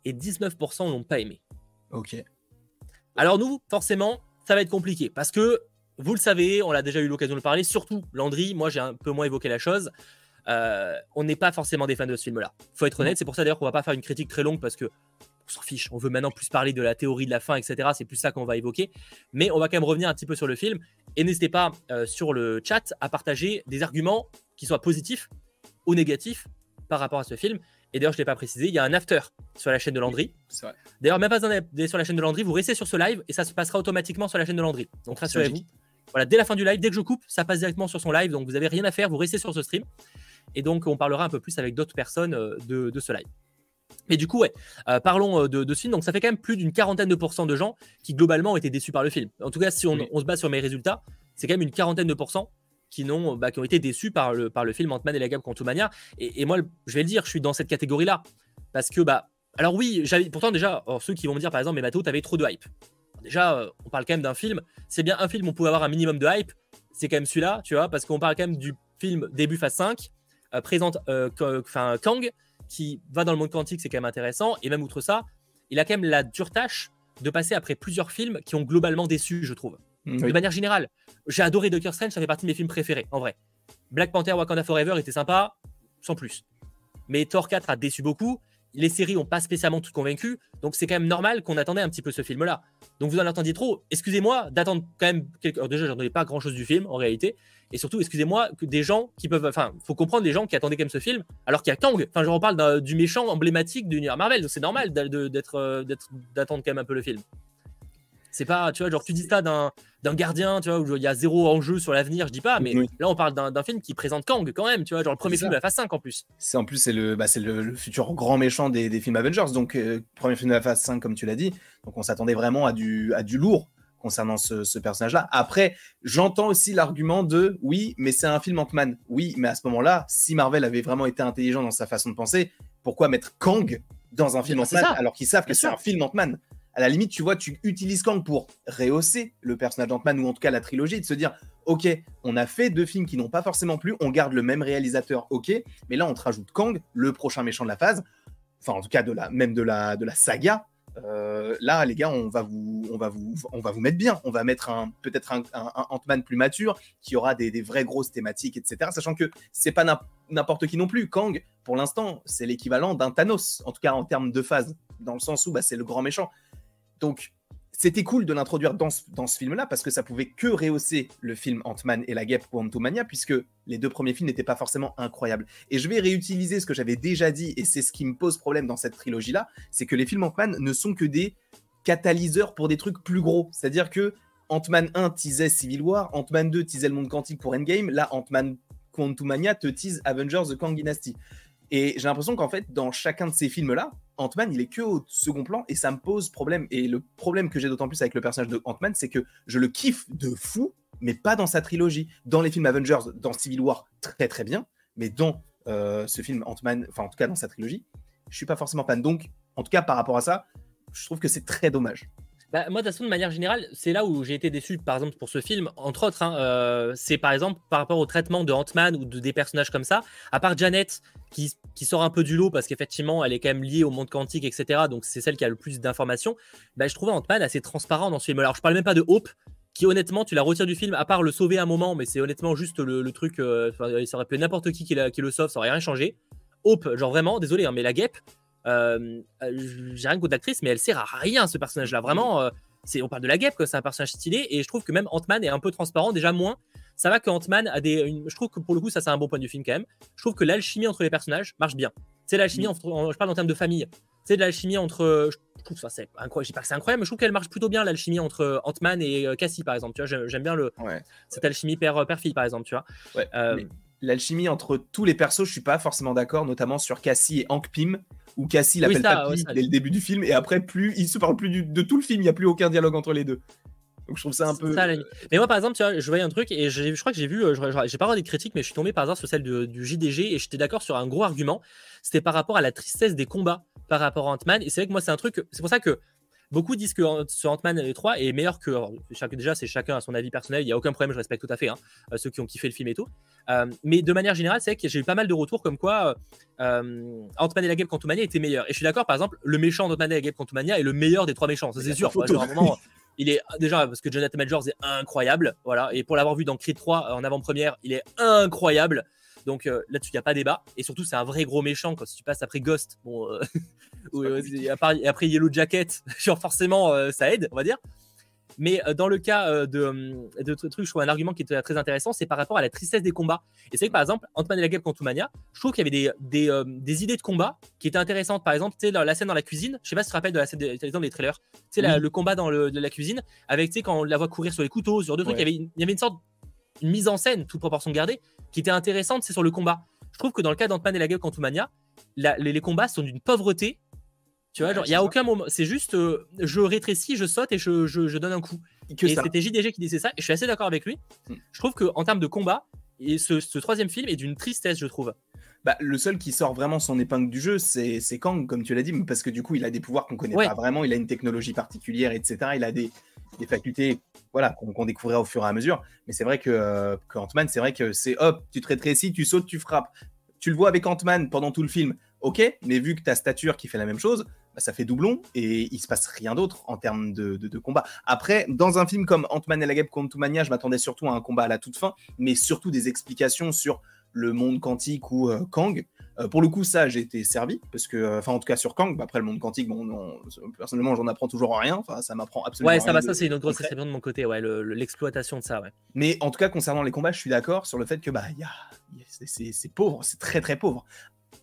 Et 19% l'ont pas aimé. Ok. Alors nous, forcément, ça va être compliqué. Parce que, vous le savez, on a déjà eu l'occasion de parler. Surtout Landry, moi j'ai un peu moins évoqué la chose. Euh, on n'est pas forcément des fans de ce film-là. Faut être honnête, c'est pour ça d'ailleurs qu'on va pas faire une critique très longue parce que on s'en fiche. On veut maintenant plus parler de la théorie de la fin, etc. C'est plus ça qu'on va évoquer. Mais on va quand même revenir un petit peu sur le film. Et n'hésitez pas euh, sur le chat à partager des arguments qui soient positifs ou négatifs par rapport à ce film. Et d'ailleurs, je ne l'ai pas précisé, il y a un after sur la chaîne de Landry. d'ailleurs, même pas un sur la chaîne de Landry, vous restez sur ce live et ça se passera automatiquement sur la chaîne de Landry. Donc rassurez-vous. Voilà, dès la fin du live, dès que je coupe, ça passe directement sur son live. Donc vous n'avez rien à faire, vous restez sur ce stream. Et donc, on parlera un peu plus avec d'autres personnes euh, de, ce live. Mais du coup, ouais, euh, parlons euh, de, ce film. Donc, ça fait quand même plus d'une quarantaine de pourcents de gens qui, globalement, ont été déçus par le film. En tout cas, si on, se base sur mes résultats, c'est quand même une quarantaine de pourcents qui, n'ont, bah, qui ont été déçus par le, par le film Ant-Man et la gamme Quantumania. Et, et moi, je vais le dire, je suis dans cette catégorie-là. Parce que, bah, alors oui, j'avais, pourtant, déjà, ceux qui vont me dire, par exemple, mais Mathéo, t'avais trop de hype. Déjà, on parle quand même d'un film. C'est bien un film, on pouvait avoir un minimum de hype. C'est quand même celui-là, tu vois, parce qu'on parle quand même du film début phase 5 euh, présente euh, Kang, qui va dans le monde quantique, c'est quand même intéressant. Et même outre ça, il a quand même la dure tâche de passer après plusieurs films qui ont globalement déçu, je trouve. Mm, de manière générale, j'ai adoré Doctor Strange, ça fait partie de mes films préférés, en vrai. Black Panther Wakanda Forever était sympa, sans plus. Mais Thor 4 a déçu beaucoup les séries n'ont pas spécialement tout convaincu, donc c'est quand même normal qu'on attendait un petit peu ce film-là. Donc vous en attendiez trop. Excusez-moi d'attendre quand même. Quelques... Alors déjà, j'attendais pas grand-chose du film en réalité, et surtout, excusez-moi que des gens qui peuvent. Enfin, faut comprendre des gens qui attendaient quand même ce film, alors qu'il y a Kang. Enfin, je reparle du méchant emblématique de l'univers Marvel, donc c'est normal euh, d'attendre quand même un peu le film. C'est pas, tu vois, genre tu dis ça d'un gardien, tu vois, où il y a zéro enjeu sur l'avenir, je dis pas, mais là on parle d'un film qui présente Kang quand même, tu vois, genre le premier film de la phase 5 en plus. C'est en plus c'est le, bah, le, le, futur grand méchant des, des films Avengers, donc euh, premier film de la phase 5 comme tu l'as dit, donc on s'attendait vraiment à du, à du lourd concernant ce, ce personnage-là. Après, j'entends aussi l'argument de oui, mais c'est un film Ant-Man. Oui, mais à ce moment-là, si Marvel avait vraiment été intelligent dans sa façon de penser, pourquoi mettre Kang dans un film Ant-Man, alors qu'ils savent que c'est un film Ant-Man? La limite, tu vois, tu utilises Kang pour rehausser le personnage d'Ant-Man, ou en tout cas la trilogie, de se dire, ok, on a fait deux films qui n'ont pas forcément plu, on garde le même réalisateur, ok, mais là on te rajoute Kang, le prochain méchant de la phase, enfin en tout cas de la, même de la, de la saga, euh, là, les gars, on va vous, on va vous, on va vous mettre bien. On va mettre un, peut-être un, Ant-Man plus mature qui aura des, vraies grosses thématiques, etc. Sachant que c'est pas n'importe qui non plus. Kang, pour l'instant, c'est l'équivalent d'un Thanos, en tout cas en termes de phase, dans le sens où bah, c'est le grand méchant. Donc, c'était cool de l'introduire dans ce, film-là parce que ça pouvait que rehausser le film Ant-Man et la guêpe Quantumania puisque les deux premiers films n'étaient pas forcément incroyables. Et je vais réutiliser ce que j'avais déjà dit et c'est ce qui me pose problème dans cette trilogie-là, c'est que les films Ant-Man ne sont que des catalyseurs pour des trucs plus gros. C'est-à-dire que Ant-Man 1 teasait Civil War, Ant-Man 2 teasait le monde quantique pour Endgame, là Ant-Man Quantumania te tease Avengers The Kang Dynasty. Et j'ai l'impression qu'en fait, dans chacun de ces films-là, Ant-Man, il est que au second plan et ça me pose problème. Et le problème que j'ai d'autant plus avec le personnage de Ant-Man, c'est que je le kiffe de fou, mais pas dans sa trilogie. Dans les films Avengers, dans Civil War, très très bien, mais dans euh, ce film Ant-Man, enfin en tout cas dans sa trilogie, je suis pas forcément fan. Donc, en tout cas, par rapport à ça, je trouve que c'est très dommage. Bah, moi, de toute façon, de manière générale, c'est là où j'ai été déçu, par exemple, pour ce film, entre autres. Hein, euh, c'est par exemple par rapport au traitement de Ant-Man ou de, des personnages comme ça. À part Janet, qui, qui sort un peu du lot parce qu'effectivement, elle est quand même liée au monde quantique, etc. Donc, c'est celle qui a le plus d'informations. Bah, je trouvais Ant-Man assez transparent dans ce film. Alors, je parle même pas de Hope, qui honnêtement, tu la retires du film, à part le sauver un moment, mais c'est honnêtement juste le, truc. Euh, ça aurait pu n'importe qui qui, le sauve, ça aurait rien changé. Hope, genre vraiment, désolé, hein, mais la guêpe, euh, euh, j'ai rien contre l'actrice, mais elle sert à rien ce personnage-là. Vraiment, euh, c'est, on parle de la guêpe, c'est un personnage stylé, et je trouve que même Ant-Man est un peu transparent, déjà moins. Ça va que Ant-Man a des. je trouve que pour le coup, ça c'est un bon point du film quand même. Je trouve que l'alchimie entre les personnages marche bien. C'est l'alchimie, mm. je parle en termes de famille. C'est de l'alchimie entre. Je trouve ça c'est incroyable. Je pas que c'est incroyable, mais je trouve qu'elle marche plutôt bien l'alchimie entre Ant-Man et Cassie par exemple. Tu vois, j'aime, bien le cette alchimie père père fille par exemple. Tu vois. L'alchimie entre tous les persos, je suis pas forcément d'accord, notamment sur Cassie et Hank Pym où Cassie l'appelle Papy dès le début du film, et après, plus il se parle plus de tout le film, il n'y a plus aucun dialogue entre les deux. Donc je trouve ça un peu. mais moi, par exemple, tu vois, je voyais un truc et je crois que j'ai vu, euh, j'ai pas regardé des critiques, mais je suis tombé par hasard sur celle du JDG et j'étais d'accord sur un gros argument. C'était par rapport à la tristesse des combats par rapport à Ant-Man. Et c'est vrai que moi, c'est un truc. C'est pour ça que Beaucoup disent que ce Ant-Man 3 est meilleur que. Chaque, déjà, c'est chacun à son avis personnel, il n'y a aucun problème, je respecte tout à fait hein, euh, ceux qui ont kiffé le film et tout. Euh, mais de manière générale, c'est que j'ai eu pas mal de retours comme quoi euh, Ant-Man et la Guêpe Quantumania était meilleur. Et je suis d'accord, par exemple, le méchant d'Ant-Man et la Guêpe Quantumania est le meilleur des trois méchants, ça c'est sûr. (laughs) il est déjà parce que Jonathan Majors est incroyable, voilà. Et pour l'avoir vu dans Creed 3 en avant-première, il est incroyable. Donc là-dessus, il n'y a pas débat. Et surtout, c'est un vrai gros méchant. Quand si tu passes après Ghost, bon, (laughs) et après Yellow Jacket, (laughs) genre forcément euh, ça aide, on va dire. Mais euh, dans le cas euh, de, de trucs, je trouve un argument qui est très intéressant, c'est par rapport à la tristesse des combats. Et c'est que par exemple, Ant-Man et la Guêpe Quantumania, je trouve qu'il y avait des, des, des, idées de combat qui étaient intéressantes. Par exemple, tu sais, la scène dans la cuisine, je sais pas si tu te rappelles de la scène des, des trailers, tu sais, le combat dans le, de la cuisine, avec, tu sais, quand on la voit courir sur les couteaux, sur deux trucs, il y, avait, il y avait une sorte une mise en scène, toute proportion gardée, qui était intéressante, c'est sur le combat. Je trouve que dans le cas d'Ant-Man et la Guêpe Quantumania, les, les combats sont d'une pauvreté tu vois, il n'y a aucun moment. C'est juste, euh, je rétrécis, je saute et je, je, donne un coup. et c'était JDG qui disait ça, et je suis assez d'accord avec lui. Hmm. Je trouve qu'en termes de combat, et ce, troisième film est d'une tristesse, je trouve. Bah, le seul qui sort vraiment son épingle du jeu, c'est Kang, comme tu l'as dit, parce que du coup, il a des pouvoirs qu'on connaît pas vraiment, il a une technologie particulière, etc. Il a des, des facultés voilà, qu'on découvrira au fur et à mesure. Mais c'est vrai que, euh, que Ant-Man, c'est vrai que c'est hop, tu te rétrécis, tu sautes, tu frappes. Tu le vois avec Ant-Man pendant tout le film, ok, mais vu que ta stature qui fait la même chose, bah, ça fait doublon et il se passe rien d'autre en termes de, de, combat. Après, dans un film comme Ant-Man et la Guêpe Quantumania, je m'attendais surtout à un combat à la toute fin, mais surtout des explications sur le monde quantique ou euh, Kang. Euh, pour le coup, ça, j'ai été servi, parce que, euh, enfin, en tout cas sur Kang, bah, après le monde quantique, bon, non, personnellement, j'en apprends toujours rien, enfin, ça m'apprend absolument rien. Ouais, ça va, ça, c'est une autre grosse réception de mon côté, ouais, l'exploitation de ça, ouais. Mais en tout cas, concernant les combats, je suis d'accord sur le fait que, bah, y a, c'est pauvre, c'est très très pauvre.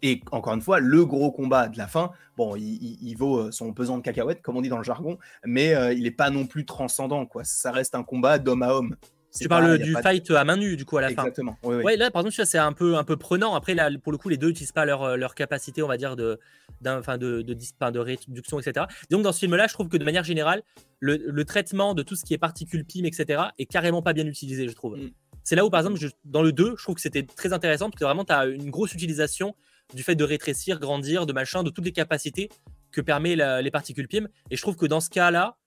Et encore une fois, le gros combat de la fin, bon, il, vaut euh, son pesant de cacahuètes, comme on dit dans le jargon, mais euh, il n'est pas non plus transcendant, quoi. Ça reste un combat d'homme à homme. Tu parles du fight à main nue, du coup, à la fin. Exactement. Ouais, là, par exemple, c'est un peu, un peu prenant. Après, là, pour le coup, les deux n'utilisent pas leur, leur capacité, on va dire, de, de, de, de, réduction, etc. Donc, dans ce film-là, je trouve que de manière générale, le, traitement de tout ce qui est particules PIM, etc., est carrément pas bien utilisé, je trouve. Mm. C'est là où, par exemple, dans le 2, je trouve que c'était très intéressant parce que vraiment, tu as une grosse utilisation du fait de rétrécir, grandir, de machin, de toutes les capacités que permet les particules PIM. Et je trouve que dans ce cas-là,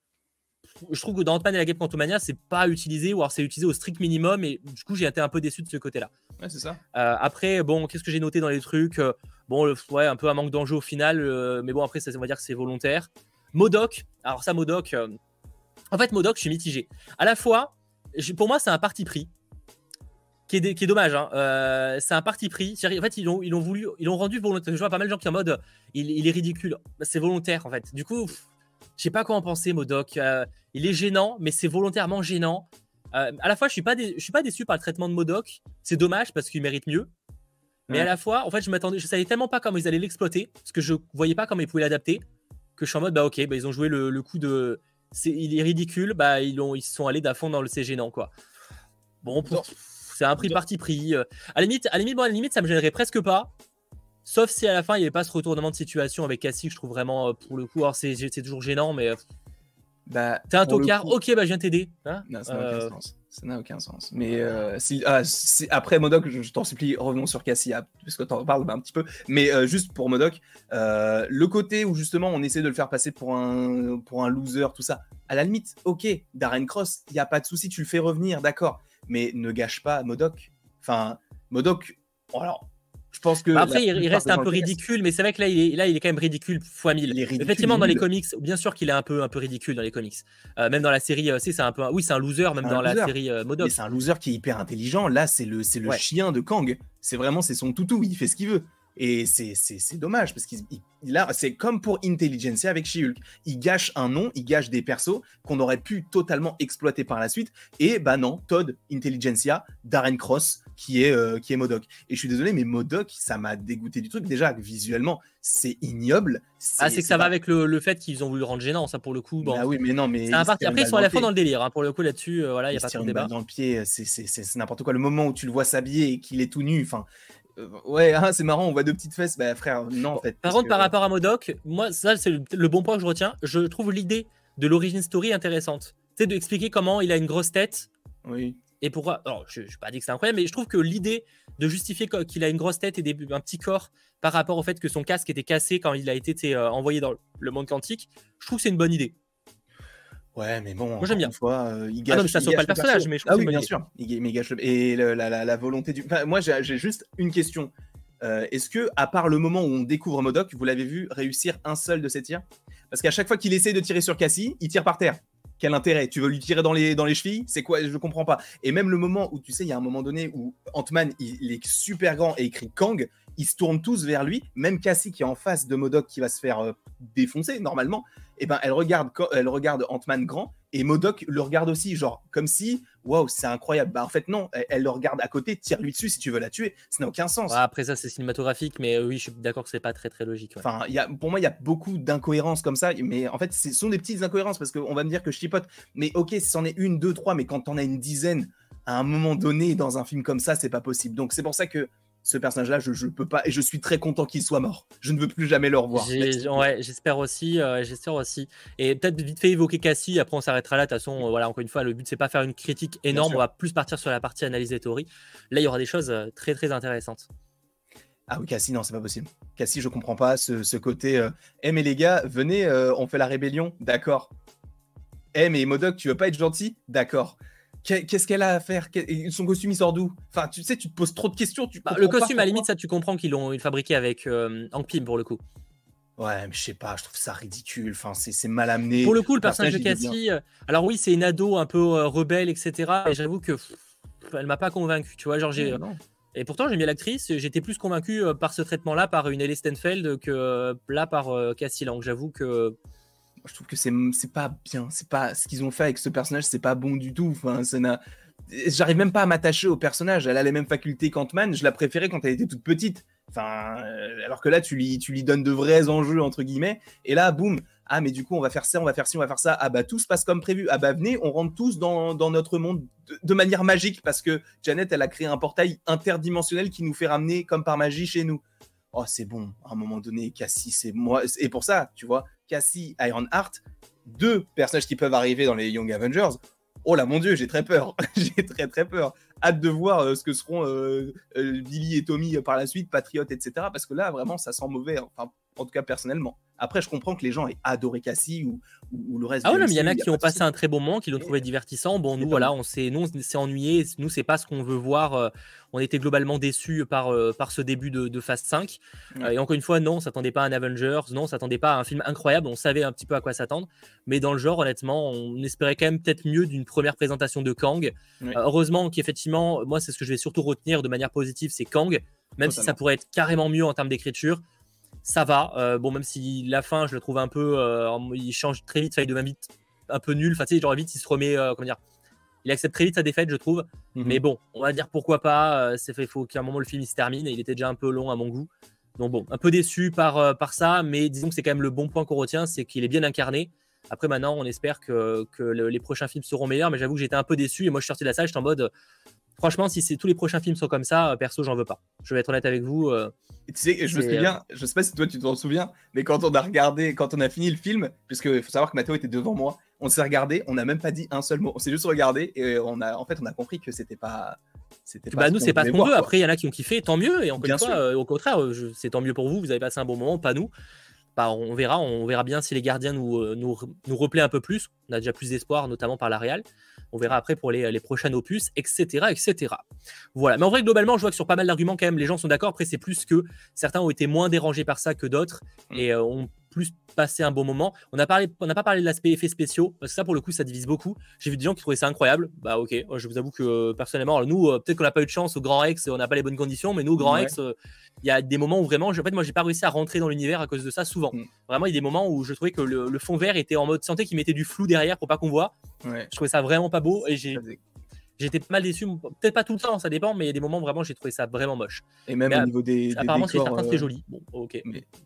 je trouve que dans Ant-Man et la Guêpe Quantumania, c'est pas utilisé, ou alors c'est utilisé au strict minimum, et du coup, j'ai été un peu déçu de ce côté-là. Ouais, c'est ça. Euh, après, bon, qu'est-ce que j'ai noté dans les trucs euh, Bon, ouais, un peu un manque d'enjeu au final, euh, mais bon, après, ça, on va dire que c'est volontaire. Modoc, alors ça, Modoc, en fait, Modoc, je suis mitigé. À la fois, pour moi, c'est un parti pris. Qui est, qui est dommage, hein. c'est un parti pris. En fait, ils ont, ils ont voulu, ils l'ont rendu volontaire. Je vois pas mal de gens qui en mode, il, il est ridicule. C'est volontaire en fait. Du coup, je sais pas quoi en penser, Modoc. Euh, il est gênant, mais c'est volontairement gênant. Euh, à la fois, je suis pas, je suis pas déçu par le traitement de Modoc. C'est dommage parce qu'il mérite mieux. Mais à la fois, en fait, je m'attendais, je savais tellement pas comment ils allaient l'exploiter, parce que je voyais pas comment ils pouvaient l'adapter, que je suis en mode, bah ok, bah, ils ont joué le, coup de, c'est, il est ridicule, bah ils ont, ils sont allés d'à fond dans le c'est gênant quoi. Bon, c'est un prix parti pris. Euh, à la limite, à la limite, à la limite, ça me gênerait presque pas. Sauf si à la fin, il n'y avait pas ce retournement de situation avec Cassie, je trouve vraiment, euh, pour le coup, alors c'est toujours gênant, mais. Euh, bah, T'es un tocard, ok, bah je viens t'aider. Hein non, ça n'a aucun sens. Ça n'a aucun sens. Mais si, ah, après Modoc, je, t'en supplie, revenons sur Cassie, ah, puisque t'en parles bah, un petit peu. Mais juste pour Modoc, le côté où justement on essaie de le faire passer pour un, pour un loser, tout ça, à la limite, ok, Darren Cross, il n'y a pas de souci, tu le fais revenir, d'accord. Mais ne gâche pas Modoc. Enfin, Modoc, alors je pense que. Bah, après, il, reste un peu ridicule, mais c'est vrai que là il, est, là, il est quand même ridicule fois mille. Effectivement, dans les comics, bien sûr qu'il est un peu, un peu ridicule dans les comics. Euh, même dans la série, euh, c'est un peu. Oui, c'est un loser, même dans la série euh, Modoc. Mais c'est un loser qui est hyper intelligent. Là, c'est le, le chien de Kang. C'est vraiment, c'est son toutou. Il fait ce qu'il veut. Et c'est dommage parce qu'il c'est comme pour Intelligentsia avec She-Hulk. Il gâche un nom, il gâche des persos qu'on aurait pu totalement exploiter par la suite. Et bah non, Todd, Intelligentsia, Darren Cross, qui est, euh, qui est Modoc. Et je suis désolé, mais Modoc, ça m'a dégoûté du truc. Déjà, visuellement, c'est ignoble. Ah, c'est que ça va avec le, le fait qu'ils ont voulu le rendre gênant, ça pour le coup. Bon, ah oui, mais non, mais. Après, ils sont à la fin dans le délire. Hein, pour le coup, là-dessus, euh, voilà, il n'y a pas de débat. Dans le pied, c'est n'importe quoi. Le moment où tu le vois s'habiller et qu'il est tout nu, enfin, euh, ouais, hein, c'est marrant, on voit deux petites fesses. Bah frère, non en fait. Par contre, par rapport à Modoc, moi, ça c'est le, bon point que je retiens. Je trouve l'idée de l'origine story intéressante. C'est de expliquer comment il a une grosse tête. Oui. Et pourquoi Alors, je n'ai pas dit que c'est incroyable, mais je trouve que l'idée de justifier qu'il a une grosse tête et des, un petit corps par rapport au fait que son casque était cassé quand il a été euh, envoyé dans le monde quantique, je trouve que c'est une bonne idée. Ouais, mais bon. Moi j'aime bien. Fois, euh, il gâche, ah non, mais ça sauve pas le personnage, mais je Ah oui, bien sûr. Il, gâche le... Et la, la, la, volonté du. Enfin, moi, j'ai juste une question. Euh, Est-ce que, à part le moment où on découvre Modoc, vous l'avez vu réussir un seul de ses tirs? Parce qu'à chaque fois qu'il essaie de tirer sur Cassie, il tire par terre. Quel intérêt? Tu veux lui tirer dans les, dans les chevilles? C'est quoi? Je comprends pas. Et même le moment où, tu sais, il y a un moment donné où Ant-Man, il, il, est super grand et écrit Kang, ils se tournent tous vers lui. Même Cassie qui est en face de Modoc qui va se faire euh, défoncer normalement, et eh ben elle regarde, elle regarde Ant-Man grand et Modoc le regarde aussi, genre comme si, waouh, c'est incroyable. Bah en fait non, elle, le regarde à côté, tire-lui dessus si tu veux la tuer. Ça n'a aucun sens. après ça c'est cinématographique, mais oui, je suis d'accord que c'est pas très très logique. Enfin, y a, pour moi il y a beaucoup d'incohérences comme ça, mais en fait ce sont des petites incohérences parce qu'on va me dire que je chipote. Mais ok, si c'en est une, deux, trois, mais quand t'en as une dizaine, à un moment donné dans un film comme ça, c'est pas possible. Donc c'est pour ça que ce personnage-là, je, ne peux pas, et je suis très content qu'il soit mort. Je ne veux plus jamais le revoir. Ouais, j'espère aussi, euh, j'espère aussi. Et peut-être vite fait évoquer Cassie, après on s'arrêtera là. De toute façon, euh, voilà, encore une fois, le but c'est pas faire une critique énorme, on va plus partir sur la partie analyse des théories. Là, il y aura des choses euh, très très intéressantes. Ah oui, Cassie, non, c'est pas possible. Cassie, je comprends pas ce, côté. Eh, mais les gars, venez, on fait la rébellion, d'accord. Eh, mais Modoc, tu veux pas être gentil? D'accord. Qu'est-ce qu'elle a à faire? Son costume, il sort d'où? Enfin, tu sais, tu te poses trop de questions. Tu bah, le costume, à la limite, ça, tu comprends qu'ils l'ont fabriqué avec euh, Hank Pym pour le coup. Ouais, mais je sais pas, je trouve ça ridicule. Enfin, c'est mal amené. Pour le coup, le personnage, de Cassie, euh, alors oui, c'est une ado un peu euh, rebelle, etc. Et j'avoue que elle m'a pas convaincu. Tu vois, genre j'ai. Et pourtant, j'aime bien l'actrice. J'étais plus convaincu par ce traitement-là par une Ellie Stenfeld que là par Cassie Lang. J'avoue que je trouve que c'est pas bien. C'est pas ce qu'ils ont fait avec ce personnage, c'est pas bon du tout. Enfin, ça n'a. J'arrive même pas à m'attacher au personnage. Elle a les mêmes facultés qu'Ant-Man. Je la préférais quand elle était toute petite. Enfin, euh, alors que là, tu lui, tu lui donnes de vrais enjeux entre guillemets. Et là, boum. Ah, mais du coup, on va faire ça, on va faire ci, on va faire ça. Ah bah tout se passe comme prévu. Ah bah venez, on rentre tous dans, dans notre monde de, de, manière magique parce que Janet, elle a créé un portail interdimensionnel qui nous fait ramener comme par magie chez nous. Oh, c'est bon. À un moment donné, Cassie, c'est moi. Et pour ça, tu vois, Cassie, Ironheart, deux personnages qui peuvent arriver dans les Young Avengers. Oh là, mon dieu, j'ai très peur. (laughs) j'ai très très peur. hâte de voir ce que seront Billy et Tommy par la suite, Patriote, etc. Parce que là, vraiment, ça sent mauvais. Enfin, en tout cas, personnellement. Après, je comprends que les gens aient adoré Cassie ou, ou, le reste. Ah oui, il y en a qui ont passé un très bon moment, qui l'ont trouvé divertissant. Bon, nous, voilà, on s'est, nous, on s'est ennuyé. Nous, c'est pas ce qu'on veut voir. Euh, on était globalement déçus par, euh, par ce début de, de Phase 5. Euh, et encore une fois, non, on s'attendait pas à un Avengers. Non, on s'attendait pas à un film incroyable. On savait un petit peu à quoi s'attendre. Mais dans le genre, honnêtement, on espérait quand même peut-être mieux d'une première présentation de Kang. heureusement qu'effectivement, moi, c'est ce que je vais surtout retenir de manière positive, c'est Kang. Même si ça pourrait être carrément mieux en termes d'écriture ça va. Euh, bon, même si la fin, je le trouve un peu. Euh, il change très vite, il devient vite un peu nul. Enfin, tu sais, genre vite, il se remet. Euh, comment dire Il accepte très vite sa défaite, je trouve. Mhm. Mais bon, on va dire pourquoi pas. c'est fait, il faut qu'à un moment le film il se termine. Et il était déjà un peu long à mon goût. Donc bon, un peu déçu par, par ça. Mais disons que c'est quand même le bon point qu'on retient c'est qu'il est bien incarné. Après, maintenant, on espère que, que les prochains films seront meilleurs. Mais j'avoue que j'étais un peu déçu. Et moi, je suis sorti de la salle, j'étais en mode franchement, si tous les prochains films sont comme ça, perso, j'en veux pas. Je vais être honnête avec vous. tu sais, je me souviens, euh, je sais pas si toi tu t'en souviens, mais quand on a regardé, quand on a fini le film, puisqu'il faut savoir que Mathéo était devant moi, on s'est regardé, on n'a même pas dit un seul mot. On s'est juste regardé et on a, en fait, on a compris que c'était pas. Bah, nous, c'est pas ce qu'on veut. Après, il y en a qui ont kiffé, tant mieux. Et encore une fois, euh, au contraire, c'est tant mieux pour vous. Vous avez passé un bon moment, pas nous. Bah, on verra, on verra bien si les gardiens nous, euh, nous, nous replaient un peu plus. On a déjà plus d'espoir, notamment par la Real. On verra après pour les, les prochains opus, etc., etc. Voilà. Mais en vrai, globalement, je vois que sur pas mal d'arguments, quand même, les gens sont d'accord. Après, c'est plus que certains ont été moins dérangés par ça que d'autres mm. et euh, ont plus passé un bon moment. On n'a pas parlé de l'aspect effets spéciaux, parce que ça, pour le coup, ça divise beaucoup. J'ai vu des gens qui trouvaient ça incroyable. Bah, ok, je vous avoue que euh, personnellement, nous, euh, peut-être qu'on n'a pas eu de chance au Grand Rex, on n'a pas les bonnes conditions, mais nous, au Grand Rex, il y a des moments où vraiment, en fait, moi, j'ai pas réussi à rentrer dans l'univers à cause de ça souvent. Mm. Vraiment, il y a des moments où je trouvais que le, fond vert était en mode santé qui mettait du flou derrière pour pas qu'on voit. Je trouvais ça vraiment pas beau et j'ai J'étais pas mal déçu, peut-être pas tout le temps, ça dépend, mais il y a des moments vraiment j'ai trouvé ça vraiment moche. Et même au niveau des, apparemment décors, apparemment c'était joli. Bon, ok.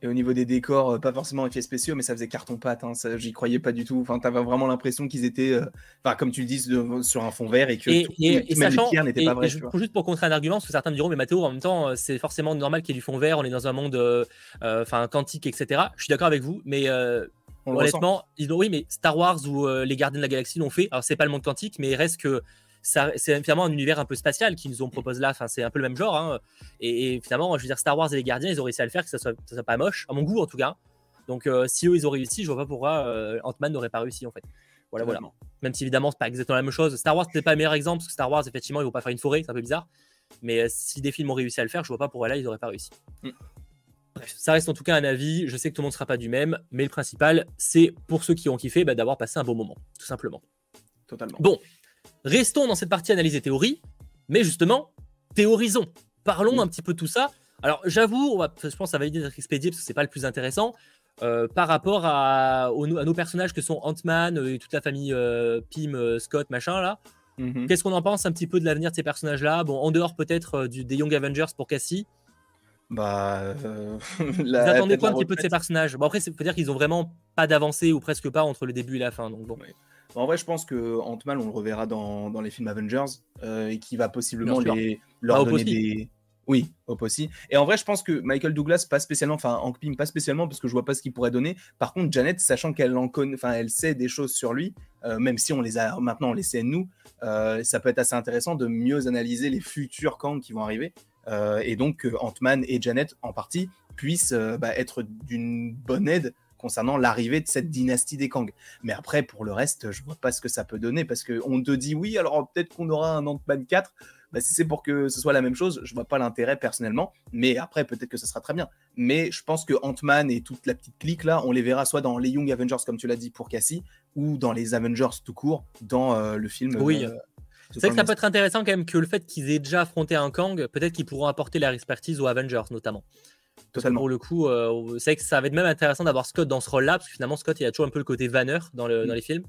et au niveau des décors, euh, pas forcément effets spéciaux, mais ça faisait carton pâte. Hein, j'y croyais pas du tout. Enfin, t'avais vraiment l'impression qu'ils étaient, euh, comme tu le dis, sur un fond vert et que et, tout, et, et sachant, n'était pas vrai. juste pour contrer un argument, parce que certains me diront, mais Mathéo, en même temps, euh, c'est forcément normal qu'il y ait du fond vert. On est dans un monde, enfin quantique, etc. Je suis d'accord avec vous, mais honnêtement, ils ont, oui, mais Star Wars ou les Gardiens de la Galaxie l'ont fait. Alors c'est pas le monde quantique, mais il reste que c'est finalement un univers un peu spatial qu'ils nous ont proposé là. Enfin, c'est un peu le même genre. Hein. Et, finalement, je veux dire, Star Wars et les Gardiens, ils ont réussi à le faire, que ça soit, soit pas moche, à mon goût en tout cas. Donc, euh, si eux ils ont réussi, je vois pas pourquoi euh, Ant-Man n'aurait pas réussi en fait. Voilà, voilà. Même si évidemment, c'est pas exactement la même chose. Star Wars, c'était pas le meilleur exemple, parce que Star Wars, effectivement, ils vont pas faire une forêt, c'est un peu bizarre. Mais euh, si des films ont réussi à le faire, je vois pas pourquoi là, ils auraient pas réussi. Mm. Bref, ça reste en tout cas un avis. Je sais que tout le monde sera pas du même, mais le principal, c'est pour ceux qui ont kiffé, bah, d'avoir passé un bon moment, tout simplement. Totalement. Bon, Restons dans cette partie analyse et théorie, mais justement, théorisons. Parlons un petit peu de tout ça. Alors, j'avoue, je pense que ça va d'être expédié parce que c'est pas le plus intéressant. Euh, par rapport à, nos personnages que sont Ant-Man euh, et toute la famille euh, Pym, Scott, machin là. Mhm. Qu'est-ce qu'on en pense un petit peu de l'avenir de ces personnages-là? Bon, en dehors peut-être des Young Avengers pour Cassie. Bah, (laughs) Vous attendez quoi un petit peu de ces personnages? Bon après, c'est peut dire qu'ils ont vraiment pas d'avancée ou presque pas entre le début et la fin. Donc bon. En vrai, je pense que Ant-Man, on le reverra dans, dans les films Avengers euh, et qui va possiblement les, leur donner des. Oui, Hop aussi. Et en vrai, je pense que Michael Douglas, pas spécialement, enfin, Hank Pym, pas spécialement, parce que je vois pas ce qu'il pourrait donner. Par contre, Janet, sachant qu'elle en connaît, enfin, elle sait des choses sur lui, euh, même si on les a maintenant, on les sait nous, euh, ça peut être assez intéressant de mieux analyser les futurs Kang qui vont arriver. et donc, Ant-Man et Janet, en partie, puissent bah, être d'une bonne aide concernant l'arrivée de cette dynastie des Kang. Mais après, pour le reste, je vois pas ce que ça peut donner parce qu'on te dit oui, alors peut-être qu'on aura un Ant-Man 4. Bah, si c'est pour que ce soit la même chose, je vois pas l'intérêt personnellement. Mais après, peut-être que ce sera très bien. Mais je pense que Ant-Man et toute la petite clique là, on les verra soit dans les Young Avengers, comme tu l'as dit pour Cassie, ou dans les Avengers tout court, dans euh, le film. Oui. Euh, c'est vrai que ça peut être intéressant quand même que le fait qu'ils aient déjà affronté un Kang, peut-être qu'ils pourront apporter leur expertise aux Avengers notamment. Totalement. Pour le coup, euh, c'est vrai que ça va être même intéressant d'avoir Scott dans ce rôle-là, parce que finalement, Scott, il a toujours un peu le côté vanneur dans, le, mm. dans les films.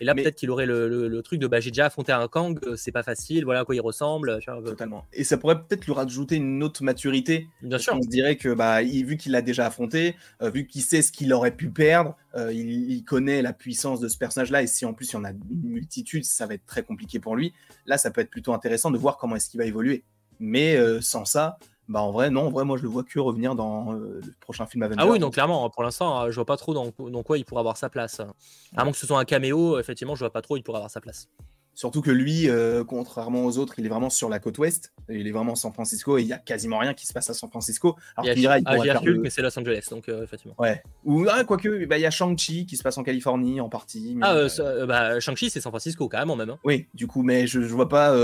Et là, peut-être qu'il aurait le, truc de bah, j'ai déjà affronté un Kang, euh, c'est pas facile, voilà à quoi il ressemble. Totalement. Et ça pourrait peut-être lui rajouter une autre maturité. Bien sûr. On dirait que bah, vu qu'il l'a déjà affronté, euh, vu qu'il sait ce qu'il aurait pu perdre, il, il, connaît la puissance de ce personnage-là. Et si en plus il y en a une multitude, ça va être très compliqué pour lui. Là, ça peut être plutôt intéressant de voir comment est-ce qu'il va évoluer. Mais sans ça, bah en vrai, non, en vrai, moi je le vois que revenir dans euh, le prochain film Avengers. Ah oui, donc clairement, pour l'instant, euh, je vois pas trop dans, quoi il pourrait avoir sa place. À moins que ce soit un caméo, effectivement, je vois pas trop, il pourrait avoir sa place. Surtout que lui, euh, contrairement aux autres, il est vraiment sur la côte ouest. Il est vraiment San Francisco et il y a quasiment rien qui se passe à San Francisco. Alors il y a, il ah, mais c'est Los Angeles, donc euh, effectivement. Ouais. Ou ah, quoique, bah, il y a Shang-Chi qui se passe en Californie en partie. ah, bah, Shang-Chi, c'est San Francisco carrément même. Hein. Oui, du coup, mais je, je vois pas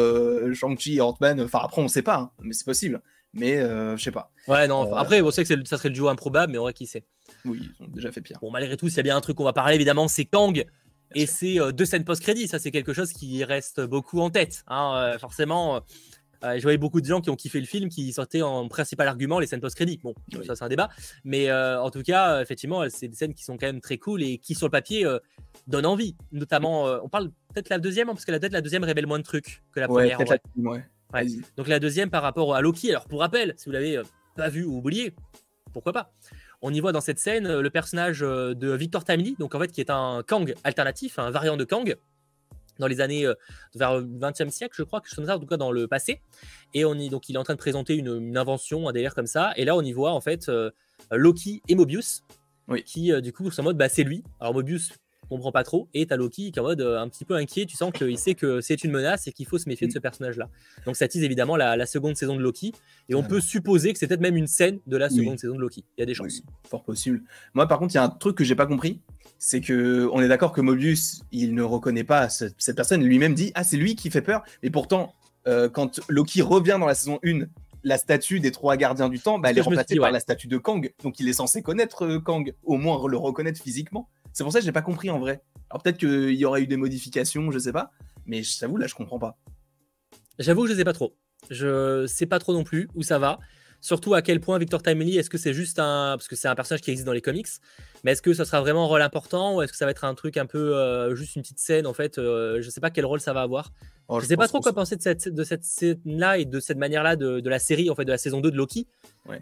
Shang-Chi et Ant-Man. Enfin, après, on sait pas, hein, mais c'est possible. Mais je sais pas. Ouais, non. après, on sait que ça serait le duo improbable, mais on vrai qui sait. Oui, ils ont déjà fait pire. Bon, malgré tout, s'il y a bien un truc qu'on va parler, évidemment, c'est Kang. Et c'est euh, deux scènes post-crédit. Ça, c'est quelque chose qui reste beaucoup en tête. Hein, euh, forcément, euh, je voyais beaucoup de gens qui ont kiffé le film qui sortaient en principal argument les scènes post-crédit. Bon, ça, c'est un débat. Mais en tout cas, effectivement, c'est des scènes qui sont quand même très cool et qui, sur le papier, donnent envie. Notamment, on parle peut-être la deuxième, hein, parce que la, peut-être la deuxième révèle moins de trucs que la première. Donc la deuxième par rapport à Loki. Alors, pour rappel, si vous l'avez pas vu ou oublié, pourquoi pas on y voit dans cette scène euh, le personnage euh, de Victor Timely, donc en fait qui est un Kang alternatif, un variant de Kang dans les années euh, vers le 20e siècle, je crois, que comme ça, en tout cas dans le passé. Et on y, donc il est en train de présenter une, invention, un délire comme ça. Et là, on y voit en fait Loki et Mobius, qui du coup sont en mode bah, c'est lui. Alors Mobius comprend pas trop. Et t'as Loki qui est en mode euh, un petit peu inquiet. Tu sens qu'il sait que c'est une menace et qu'il faut se méfier de ce personnage-là. Donc ça tease évidemment la, seconde saison de Loki. Et on peut supposer que c'est peut-être même une scène de la seconde saison de Loki. Il y a des chances. fort possible. Moi, par contre, il y a un truc que j'ai pas compris. C'est que on est d'accord que Mobius, il ne reconnaît pas cette, personne. Lui-même dit Ah, c'est lui qui fait peur. Et pourtant, euh, quand Loki revient dans la saison 1 la statue des trois gardiens du temps, bah, elle est remplacée par la statue de Kang. Donc il est censé connaître euh, Kang, au moins le reconnaître physiquement. C'est pour ça que j'ai pas compris en vrai. Alors peut-être qu'il y aurait eu des modifications, je sais pas, mais je t'avoue là je comprends pas. J'avoue que je sais pas trop. Je sais pas trop non plus où ça va. Surtout à quel point Victor Timely, est-ce que c'est juste un. Parce que c'est un personnage qui existe dans les comics, mais est-ce que ça sera vraiment un rôle important ou est-ce que ça va être un truc un peu. Euh, juste une petite scène en fait euh, Je sais pas quel rôle ça va avoir. Oh, je, sais pas trop quoi penser de cette, de cette scène-là et de cette manière-là de, la série, en fait, de la saison 2 de Loki,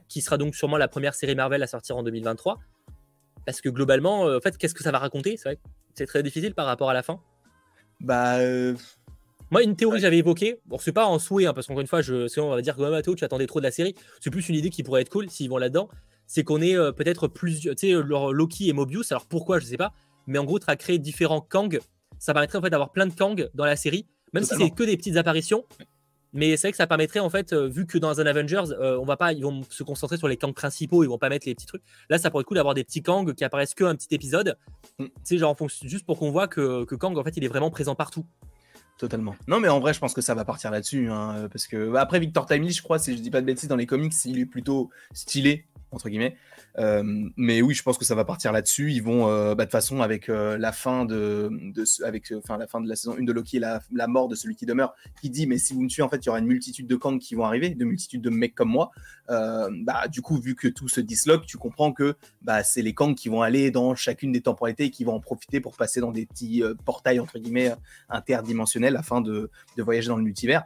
qui sera donc sûrement la première série Marvel à sortir en 2023. Parce que globalement, euh, en fait, qu'est-ce que ça va raconter? C'est vrai c'est très difficile par rapport à la fin. Bah. Euh, Moi, une théorie que j'avais évoquée, bon, c'est pas en souhait, hein, parce qu'encore une fois, je, sinon on va dire que Mathéo, tu attendais trop de la série. C'est plus une idée qui pourrait être cool s'ils vont là-dedans. C'est qu'on ait euh, peut-être plus. Tu sais, Loki et Mobius, alors pourquoi, je sais pas. Mais en gros, tu as créé différents Kang. Ça permettrait en fait d'avoir plein de Kang dans la série, même si c'est que des petites apparitions. Mais c'est vrai que ça permettrait, en fait, euh, vu que dans un Avengers, euh, on va pas, ils vont se concentrer sur les Kang principaux, ils vont pas mettre les petits trucs. Là, ça pourrait être cool d'avoir des petits Kang qui apparaissent que un petit épisode. Mm. Tu sais, genre, juste pour qu'on voit que, que, Kang, en fait, il est vraiment présent partout. Totalement. Non, mais en vrai, je pense que ça va partir là-dessus. Hein, parce que, bah, après, Victor Timely, je crois, si je dis pas de bêtises, dans les comics, il est plutôt stylé, entre guillemets. Euh, mais oui, je pense que ça va partir là-dessus. Ils vont, euh, bah, de toute façon, avec euh, la fin de, avec, enfin, la fin de la saison 1 de Loki et la, mort de celui qui demeure, qui dit, mais si vous me tuez, en fait, il y aura une multitude de Kang qui vont arriver, de multitude de mecs comme moi. bah, du coup, vu que tout se disloque, tu comprends que bah, c'est les Kang qui vont aller dans chacune des temporalités et qui vont en profiter pour passer dans des petits portails, entre guillemets, interdimensionnels afin de, de voyager dans le multivers.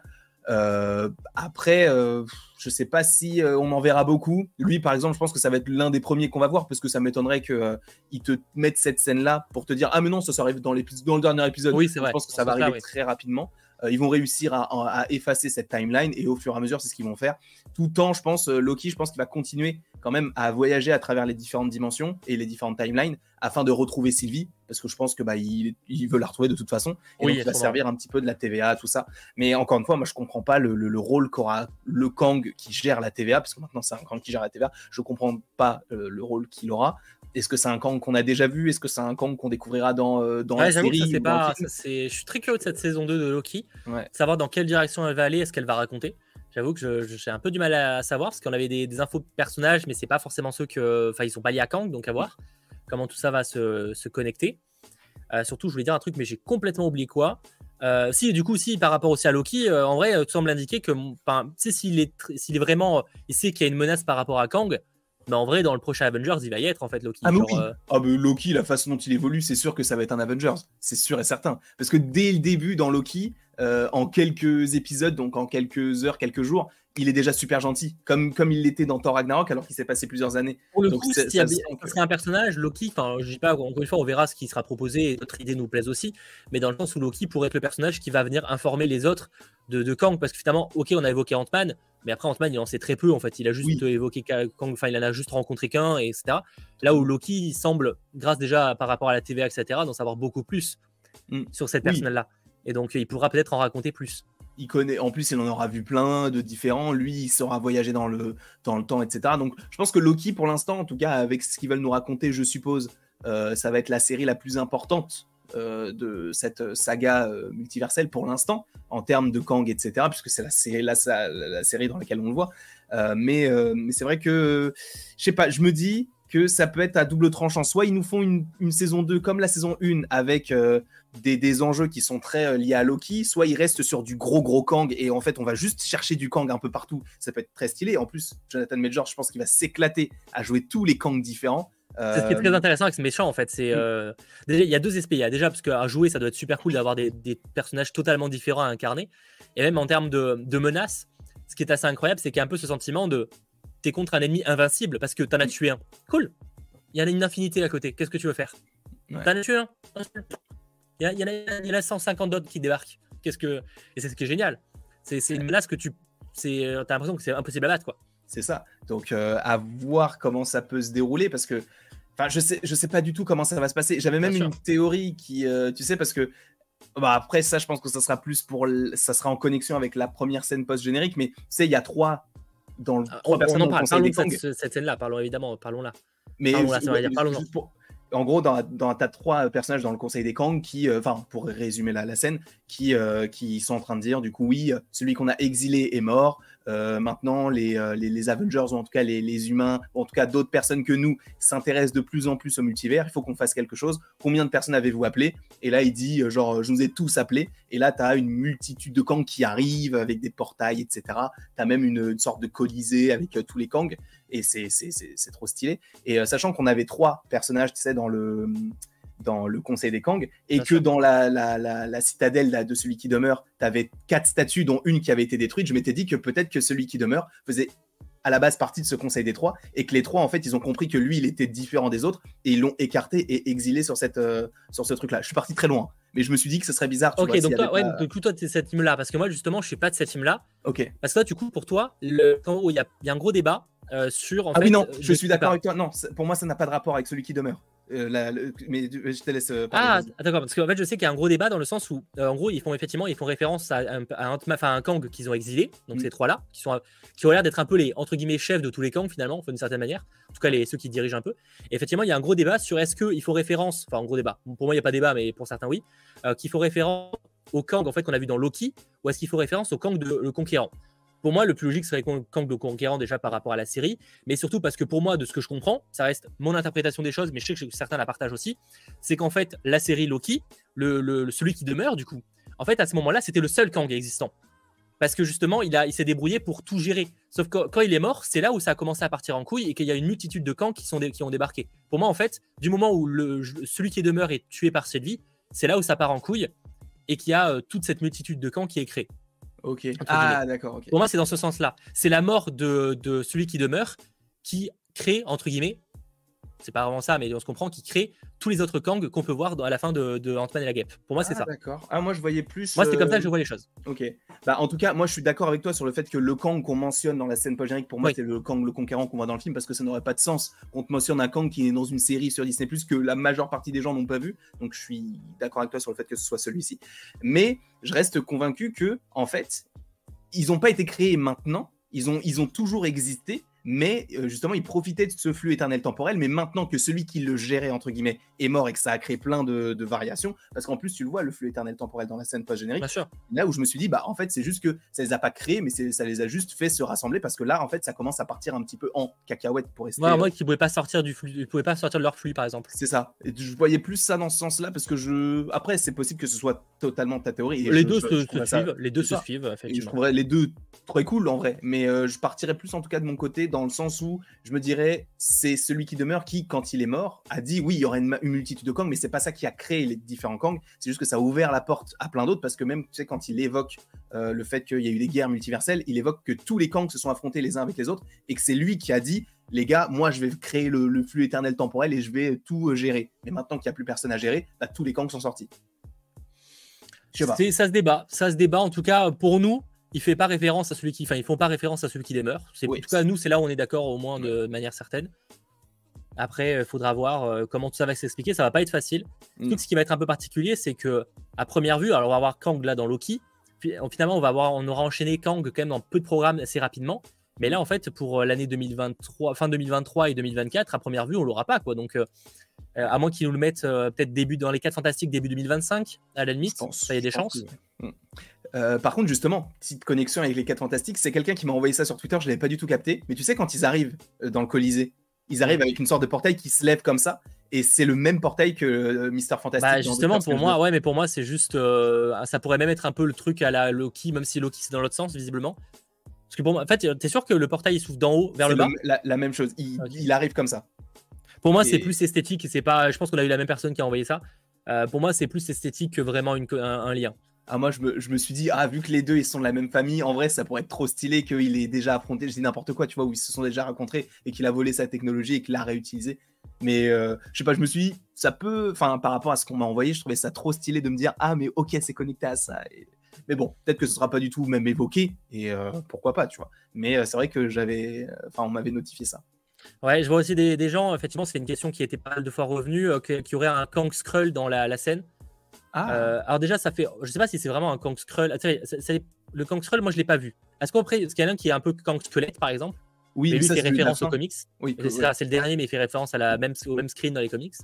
Euh, après, euh, je sais pas si euh, on en verra beaucoup. Lui, par exemple, je pense que ça va être l'un des premiers qu'on va voir parce que ça m'étonnerait qu'ils te mettent cette scène-là pour te dire Ah, mais non, ça, arrive dans, dans le dernier épisode. Oui, c'est vrai. Je pense que ça va arriver très rapidement. Ils vont réussir à, effacer cette timeline et au fur et à mesure, c'est ce qu'ils vont faire. Tout en, je pense, Loki, je pense qu'il va continuer quand même à voyager à travers les différentes dimensions et les différentes timelines afin de retrouver Sylvie parce que je pense que bah il, veut la retrouver de toute façon et donc il va servir un petit peu de la TVA tout ça. Mais encore une fois moi je comprends pas le, rôle qu'aura le Kang qui gère la TVA parce que maintenant c'est un Kang qui gère la TVA je comprends pas euh, le rôle qu'il aura est-ce que c'est un Kang qu'on a déjà vu? Est-ce que c'est un Kang qu'on découvrira dans, euh, dans la série pas, Je suis très curieux de cette saison 2 de Loki, savoir dans quelle direction elle va aller, est-ce qu'elle va raconter? J'avoue que j'ai un peu du mal à savoir parce qu'on avait des, infos de personnages, mais c'est pas forcément ceux que. Enfin, ils sont pas liés à Kang, donc à voir comment tout ça va se, connecter. Euh, surtout, je voulais dire un truc, mais j'ai complètement oublié quoi. Euh, si, du coup, si par rapport aussi à Loki, euh, en vrai, tout semble indiquer que, s'il est, s'il est vraiment, il sait qu'il y a une menace par rapport à Kang, mais en vrai, dans le prochain Avengers, il va y être en fait Loki. Ah, Loki. ah mais Loki, la façon dont il évolue, c'est sûr que ça va être un Avengers, c'est sûr et certain. Parce que dès le début dans Loki, euh, en quelques épisodes, donc en quelques heures, quelques jours, il est déjà super gentil, comme, comme il l'était dans Thor Ragnarok, alors qu'il s'est passé plusieurs années. Pour le coup, ça, serait un personnage, Loki, enfin, je dis pas, encore une fois, on verra ce qui sera proposé et notre idée nous plaise aussi, mais dans le sens où Loki pourrait être le personnage qui va venir informer les autres de, de Kang, parce que finalement, ok, on a évoqué Ant-Man, mais après Ant-Man, il en sait très peu, en fait, il a juste évoqué Kang, enfin, il en a juste rencontré qu'un, etc. Là où Loki semble, grâce déjà par rapport à la TVA, etc., d'en savoir beaucoup plus mm. sur cette personnage-là. Et donc, il pourra peut-être en raconter plus. Il connaît, en plus, il en aura vu plein de différents. Lui, il saura voyager dans le, dans le temps, etc. Donc, je pense que Loki, pour l'instant, en tout cas, avec ce qu'ils veulent nous raconter, je suppose, euh, ça va être la série la plus importante euh, de cette saga euh, multiverselle pour l'instant, en termes de Kang, etc., puisque c'est la, série dans laquelle on le voit. mais, c'est vrai que, je sais pas, je me dis, que ça peut être à double tranchant. Soit ils nous font une, saison 2 comme la saison 1 avec euh, des, enjeux qui sont très euh, liés à Loki, soit ils restent sur du gros gros Kang et en fait on va juste chercher du Kang un peu partout. Ça peut être très stylé. En plus, Jonathan Major, je pense qu'il va s'éclater à jouer tous les Kang différents. C'est ce qui est très euh, intéressant avec ce méchant en fait. C'est déjà il y a deux aspects. Il y a déjà parce qu'à jouer ça doit être super cool d'avoir des, personnages totalement différents à incarner. Et même en termes de, de menaces, ce qui est assez incroyable, c'est qu'il y a un peu ce sentiment de t'es contre un ennemi invincible parce que t'en as tué un. Cool. Il y en a une infinité à côté. Qu'est-ce que tu veux faire? T'en as tué un. Il y, en a, 150 d'autres qui débarquent. Qu'est-ce que et c'est ce qui est génial. C'est une menace que tu, c'est, t'as l'impression que c'est impossible à battre quoi. C'est ça. Donc euh, à voir comment ça peut se dérouler parce que, enfin, je sais, je sais pas du tout comment ça va se passer. J'avais même une théorie qui, euh, tu sais, parce que bah après ça, je pense que ça sera plus pour, ça sera en connexion avec la première scène post générique. Mais tu sais, il y a trois dans le, ah, trois personnes parle, parlons de cette, cette scène-là. Parlons évidemment, parlons-là. Mais en gros, dans, dans un tas de trois personnages dans le Conseil des Kang qui, euh, enfin, pour résumer la, la scène, qui, euh, qui sont en train de dire, du coup, oui, celui qu'on a exilé est mort, euh, maintenant, euh, les, les, Avengers, ou en tout cas les, humains, ou en tout cas d'autres personnes que nous, s'intéressent de plus en plus au multivers. Il faut qu'on fasse quelque chose. Combien de personnes avez-vous appelé? Et là, il dit, euh, genre, je vous ai tous appelés. Et là, tu as une multitude de Kang qui arrivent avec des portails, etc. Tu as même une, sorte de colisée avec tous les Kang. Et c'est trop stylé. Et sachant qu'on avait trois personnages, tu sais, dans le dans le Conseil des Kang, et que dans la, la, citadelle de celui qui demeure, tu avais quatre statues, dont une qui avait été détruite, je m'étais dit que peut-être que celui qui demeure faisait à la base partie de ce Conseil des Trois, et que les trois, en fait, ils ont compris que lui, il était différent des autres, et ils l'ont écarté et exilé sur, cette, euh, sur ce truc-là. Je suis parti très loin, mais je me suis dit que ce serait bizarre. ok, donc, toi, ouais, toi, tu es cette team-là, parce que moi, justement, je suis pas de cette team-là. Ok. Parce que là, du coup, pour toi, il y, a, y a un gros débat euh, sur. ah oui, non, je suis d'accord avec toi. Non, pour moi, ça n'a pas de rapport avec celui qui demeure. Euh, mais je te laisse. Euh, ah, d'accord, parce qu'en fait, je sais qu'il y a un gros débat dans le sens où, en gros, ils font effectivement, ils font référence à un, à un, Kang qu'ils ont exilé, donc mm. ces trois-là, qui, sont, qui ont l'air d'être un peu les entre guillemets chefs de tous les Kang finalement, d'une certaine manière. En tout cas, les, ceux qui dirigent un peu. Et effectivement, il y a un gros débat sur est-ce qu'il faut référence, enfin, un gros débat. Pour moi, il n'y a pas débat, mais pour certains, oui, qu'il faut référence au Kang en fait qu'on a vu dans Loki, ou est-ce qu'il faut référence au Kang de le Conquérant pour moi, le plus logique serait Kang le Conquérant déjà par rapport à la série, mais surtout parce que pour moi, de ce que je comprends, ça reste mon interprétation des choses, mais je sais que certains la partagent aussi, c'est qu'en fait, la série Loki, le, celui qui demeure du coup, en fait, à ce moment-là, c'était le seul Kang existant. Parce que justement, il, s'est débrouillé pour tout gérer. Sauf que quand il est mort, c'est là où ça a commencé à partir en couille et qu'il y a une multitude de sont qui ont débarqué. Pour moi, en fait, du moment où le, celui qui demeure est tué par cette vie, c'est là où ça part en couille et qu'il y a euh, toute cette multitude de camps qui est créée. Ok. Ah, d'accord. Pour moi, c'est dans ce sens-là. C'est la mort de, de, celui qui demeure qui crée, entre guillemets, c'est pas vraiment ça, mais on se comprend, qui crée tous les autres Kang qu'on peut voir à la fin de, de Ant-Man et la Guêpe. Pour moi, c'est ah, ça. D'accord. Ah, moi, je voyais plus. Moi, c'était comme ça que euh, je vois les choses. Ok. Bah, en tout cas, moi, je suis d'accord avec toi sur le fait que le Kang qu'on mentionne dans la scène post-générique, pour moi, c'est le Kang le conquérant qu'on voit dans le film, parce que ça n'aurait pas de sens qu'on te mentionne un Kang qui est dans une série sur Disney, que la majeure partie des gens n'ont pas vu. Donc, je suis d'accord avec toi sur le fait que ce soit celui-ci. Mais je reste convaincu que, en fait, ils n'ont pas été créés maintenant, ils ont, ils ont toujours existé, mais euh, justement, ils profitaient de ce flux éternel temporel. Mais maintenant que celui qui le gérait, entre guillemets, est mort et que ça a créé plein de, variations, parce qu'en plus, tu le vois, le flux éternel temporel dans la scène post-générique, là où je me suis dit, bah en fait, c'est juste que ça les a pas créés, mais ça les a juste fait se rassembler, parce que là, en fait, ça commence à partir un petit peu en cacahuète pour rester. moi, qui ne pouvaient pas sortir du flux, ils pouvaient pas sortir de leur flux, par exemple. C'est ça. Et je voyais plus ça dans ce sens-là, parce que je. Après, c'est possible que ce soit totalement ta théorie. les, deux se, suivent, les deux se suivent, effectivement. je trouverais les deux très cool en vrai, mais euh, je partirais plus en tout cas de mon côté dans le sens où je me dirais, c'est celui qui demeure qui, quand il est mort, a dit oui, il y aurait une, multitude de Kang, mais c'est pas ça qui a créé les différents Kang. C'est juste que ça a ouvert la porte à plein d'autres parce que même, tu sais, quand il évoque euh, le fait qu'il y a eu des guerres multiverselles, il évoque que tous les Kang se sont affrontés les uns avec les autres et que c'est lui qui a dit les gars, moi je vais créer le, flux éternel temporel et je vais tout euh, gérer. Mais maintenant qu'il n'y a plus personne à gérer, bah, tous les Kang sont sortis. Ça se débat, ça se débat. En tout cas, pour nous, il fait pas référence à celui qui, enfin, ils font pas référence à celui qui demeure. C'est en tout cas nous, c'est là où on est d'accord au moins de, manière certaine. Après, il faudra voir euh, comment tout ça va s'expliquer. Ça va pas être facile. Mm. Tout ce qui va être un peu particulier, c'est que à première vue, alors on va avoir Kang là dans Loki. Puis, finalement, on, va avoir, on aura enchaîné Kang quand même dans peu de programmes assez rapidement. Mais là, en fait, pour l'année 2023, fin 2023 et 2024, à première vue, on l'aura pas. quoi. Donc, à moins qu'ils nous le mettent peut-être début dans les 4 fantastiques, début 2025, à la limite, ça y a des chances. Hmm. Euh, par contre, justement, petite connexion avec les 4 fantastiques, c'est quelqu'un qui m'a envoyé ça sur Twitter, je l'avais pas du tout capté. Mais tu sais, quand ils arrivent euh, dans le Colisée, ils arrivent avec une sorte de portail qui se lève comme ça, et c'est le même portail que euh, Mister Fantastic. Bah, justement, pour moi, ouais, mais pour moi, c'est juste. ça pourrait même être un peu le truc à la Loki, même si Loki c'est dans l'autre sens, visiblement. Parce que pour moi, en fait, t'es sûr que le portail il s'ouvre d'en haut vers le bas la, même chose, il, arrive comme ça. Pour moi, c'est plus esthétique, c'est pas. Je pense qu'on a eu la même personne qui a envoyé ça. pour moi, c'est plus esthétique que vraiment une, un lien. Ah, moi, je me, suis dit, ah, vu que les deux, ils sont de la même famille, en vrai, ça pourrait être trop stylé qu'il ait déjà affronté, je dis n'importe quoi, tu vois, où ils se sont déjà rencontrés et qu'il a volé sa technologie et qu'il l'a réutilisé. Mais euh, je sais pas, je me suis dit, ça peut, enfin, par rapport à ce qu'on m'a envoyé, je trouvais ça trop stylé de me dire, ah, mais ok, c'est connecté à ça. Mais bon, peut-être que ce sera pas du tout même évoqué, et euh, pourquoi pas, tu vois. Mais euh, c'est vrai que j'avais, enfin, on m'avait notifié ça. Ouais, je vois aussi des, gens, effectivement, c'est une question qui était pas mal de fois revenue, qui aurait un Kang Skrull dans la scène. Ah. Euh, alors déjà, ça fait, je sais pas si c'est vraiment un Kang Skrull. le Kang Skrull, moi je l'ai pas vu. Est-ce qu'après, est-ce qu'il y en a un qui est un peu Kang Squelette par exemple? Oui, mais lui fait référence aux comics. Oui, c'est le dernier, mais il fait référence à la même, au même screen dans les comics.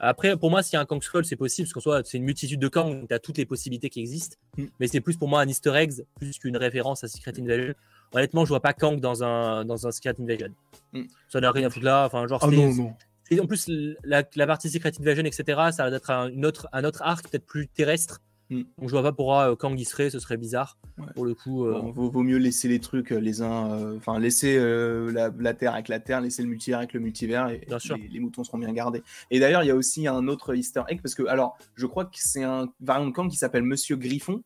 Après, pour moi, s'il y a un Kang Skrull, c'est possible, parce qu'en soit c'est une multitude de Kang, donc tu as toutes les possibilités qui existent. Hmm. Mais c'est plus pour moi un Easter egg, plus qu'une référence à Secret Invasion. Honnêtement, je vois pas Kang dans un, dans un Secret Invasion. Hmm. Ça n'a rien à foutre là. Enfin, genre, oh, non, non. Et en plus, la, partie Secret Invasion, etc., ça va être un, autre, un autre arc peut-être plus terrestre. Mm. Donc je vois pas pourquoi euh, Kang y serait, ce serait bizarre. Pour le coup, euh... vaut, mieux laisser les trucs euh, les uns, euh, enfin laisser la, Terre avec la Terre, laisser le multivers avec le multivers, et Les, moutons seront bien gardés. Et d'ailleurs, il y a aussi un autre Easter egg parce que alors, je crois que c'est un variant de Kang qui s'appelle Monsieur Griffon,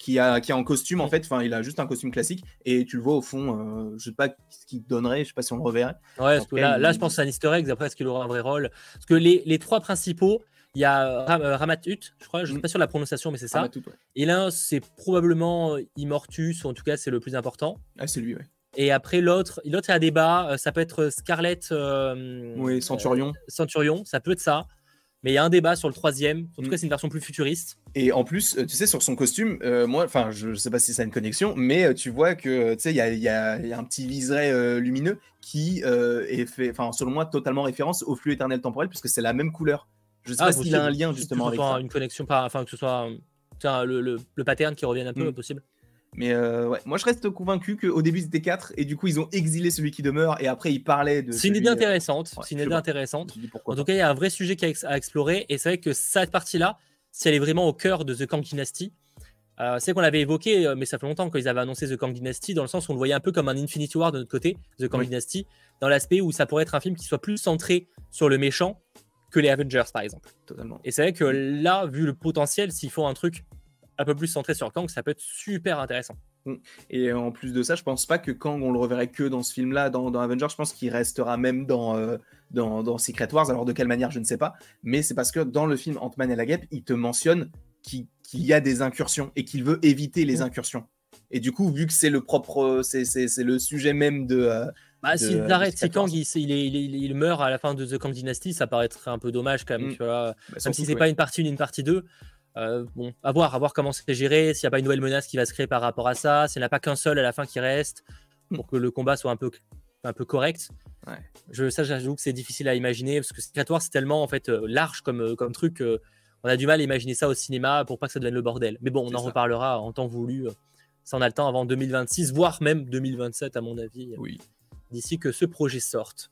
qui a qui a en costume en fait, enfin il a juste un costume classique et tu le vois au fond, euh, je sais pas ce qu'il donnerait, je sais pas si on le reverrait. Ouais, parce que là, là, je pense à un Easter egg, après est-ce qu'il aura un vrai rôle? Parce que les, les trois principaux, il y a Ram, euh, Ramatut, je crois, je suis mm. pas sûr de la prononciation, mais c'est ça. Et l'un c'est probablement Immortus, ou en tout cas c'est le plus important. Ah c'est lui, ouais. Et après l'autre, l'autre est à débat, euh, ça peut être Scarlett. oui, Centurion. Centurion, ça peut être ça. Mais il y a un débat sur le troisième. En tout mm. cas, c'est une version plus futuriste. Et en plus, euh, tu sais, sur son costume, euh, moi, enfin, je, sais pas si ça a une connexion, mais euh, tu vois que, tu sais, il y a, un petit liseré lumineux qui est fait, enfin, selon moi, totalement référence au flux éternel temporel, puisque c'est la même couleur. Je sais ah, pas s'il a un lien justement avec ça. Une connexion, par, enfin, que ce soit le, le, le, pattern qui revienne un peu, mm. possible. Mais euh, ouais, moi je reste convaincu qu'au début étaient quatre et du coup ils ont exilé celui qui demeure et après ils parlaient de. C'est une idée euh, intéressante. c'est une idée intéressante. En tout cas, il y a un vrai sujet à explorer et c'est vrai que cette partie-là, si elle est vraiment au cœur de The Kang Dynasty, euh, c'est qu'on l'avait évoqué, mais ça fait longtemps quand ils avaient annoncé The Kang Dynasty, dans le sens où on le voyait un peu comme un Infinity War de notre côté, The Kang Dynasty, dans l'aspect où ça pourrait être un film qui soit plus centré sur le méchant que les Avengers par exemple. Totalement. Et c'est vrai que là, vu le potentiel, s'ils font un truc un peu plus centré sur Kang, ça peut être super intéressant. Mm. Et en plus de ça, je pense pas que Kang, on le reverrait que dans ce film-là, dans, Avengers. Je pense qu'il restera même dans, euh, dans, dans, Secret Wars. Alors de quelle manière, je ne sais pas. Mais c'est parce que dans le film Ant-Man et la Guêpe, il te mentionne qu'il y a des incursions et qu'il veut éviter les mm. incursions. Et du coup, vu que c'est le propre, c'est le sujet même de. Euh, bah, s'il arrête, si Kang il, il, meurt à la fin de The Kang Dynasty, ça paraîtrait un peu dommage quand même. Mm. Tu vois. Bah, même si c'est pas une partie 1 une partie 2. Euh, bon, à voir, à voir comment c'est géré, s'il n'y a pas une nouvelle menace qui va se créer par rapport à ça, s'il n'y en a pas qu'un seul à la fin qui reste, pour que le combat soit un peu, un peu correct. Je, ça, j'avoue que c'est difficile à imaginer, parce que Secret c'est tellement en fait euh, large comme, euh, comme truc, on a du mal à imaginer ça au cinéma pour pas que ça devienne le bordel. Mais bon, on en reparlera en temps voulu. Ça en a le temps avant 2026, voire même 2027 à mon avis. Oui. D'ici que ce projet sorte.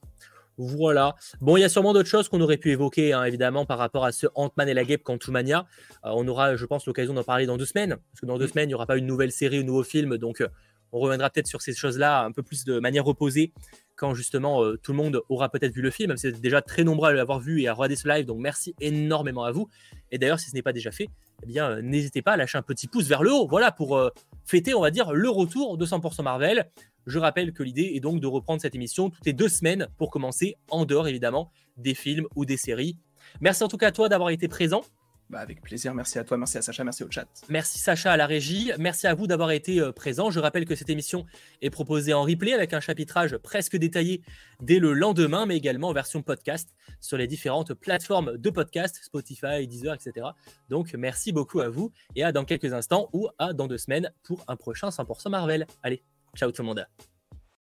Voilà. Bon, il y a sûrement d'autres choses qu'on aurait pu évoquer, hein, évidemment, par rapport à ce Ant-Man et la Guêpe Quantumania. Euh, on aura, je pense, l'occasion d'en parler dans deux semaines, parce que dans deux semaines, il n'y aura pas une nouvelle série, un nouveau film, donc euh, on reviendra peut-être sur ces choses-là un peu plus de manière reposée, quand justement euh, tout le monde aura peut-être vu le film, même si c'est déjà très nombreux à l'avoir vu et à regarder ce live, donc merci énormément à vous. Et d'ailleurs, si ce n'est pas déjà fait, eh bien, n'hésitez pas à lâcher un petit pouce vers le haut, voilà, pour fêter, on va dire, le retour de 100% Marvel. Je rappelle que l'idée est donc de reprendre cette émission toutes les deux semaines pour commencer, en dehors évidemment des films ou des séries. Merci en tout cas à toi d'avoir été présent. Bah avec plaisir, merci à toi, merci à Sacha, merci au chat. Merci Sacha à la régie, merci à vous d'avoir été euh, présent. Je rappelle que cette émission est proposée en replay avec un chapitrage presque détaillé dès le lendemain, mais également en version podcast sur les différentes plateformes de podcast, Spotify, Deezer, etc. Donc merci beaucoup à vous et à dans quelques instants ou à dans deux semaines pour un prochain 100% Marvel. Allez, ciao tout le monde.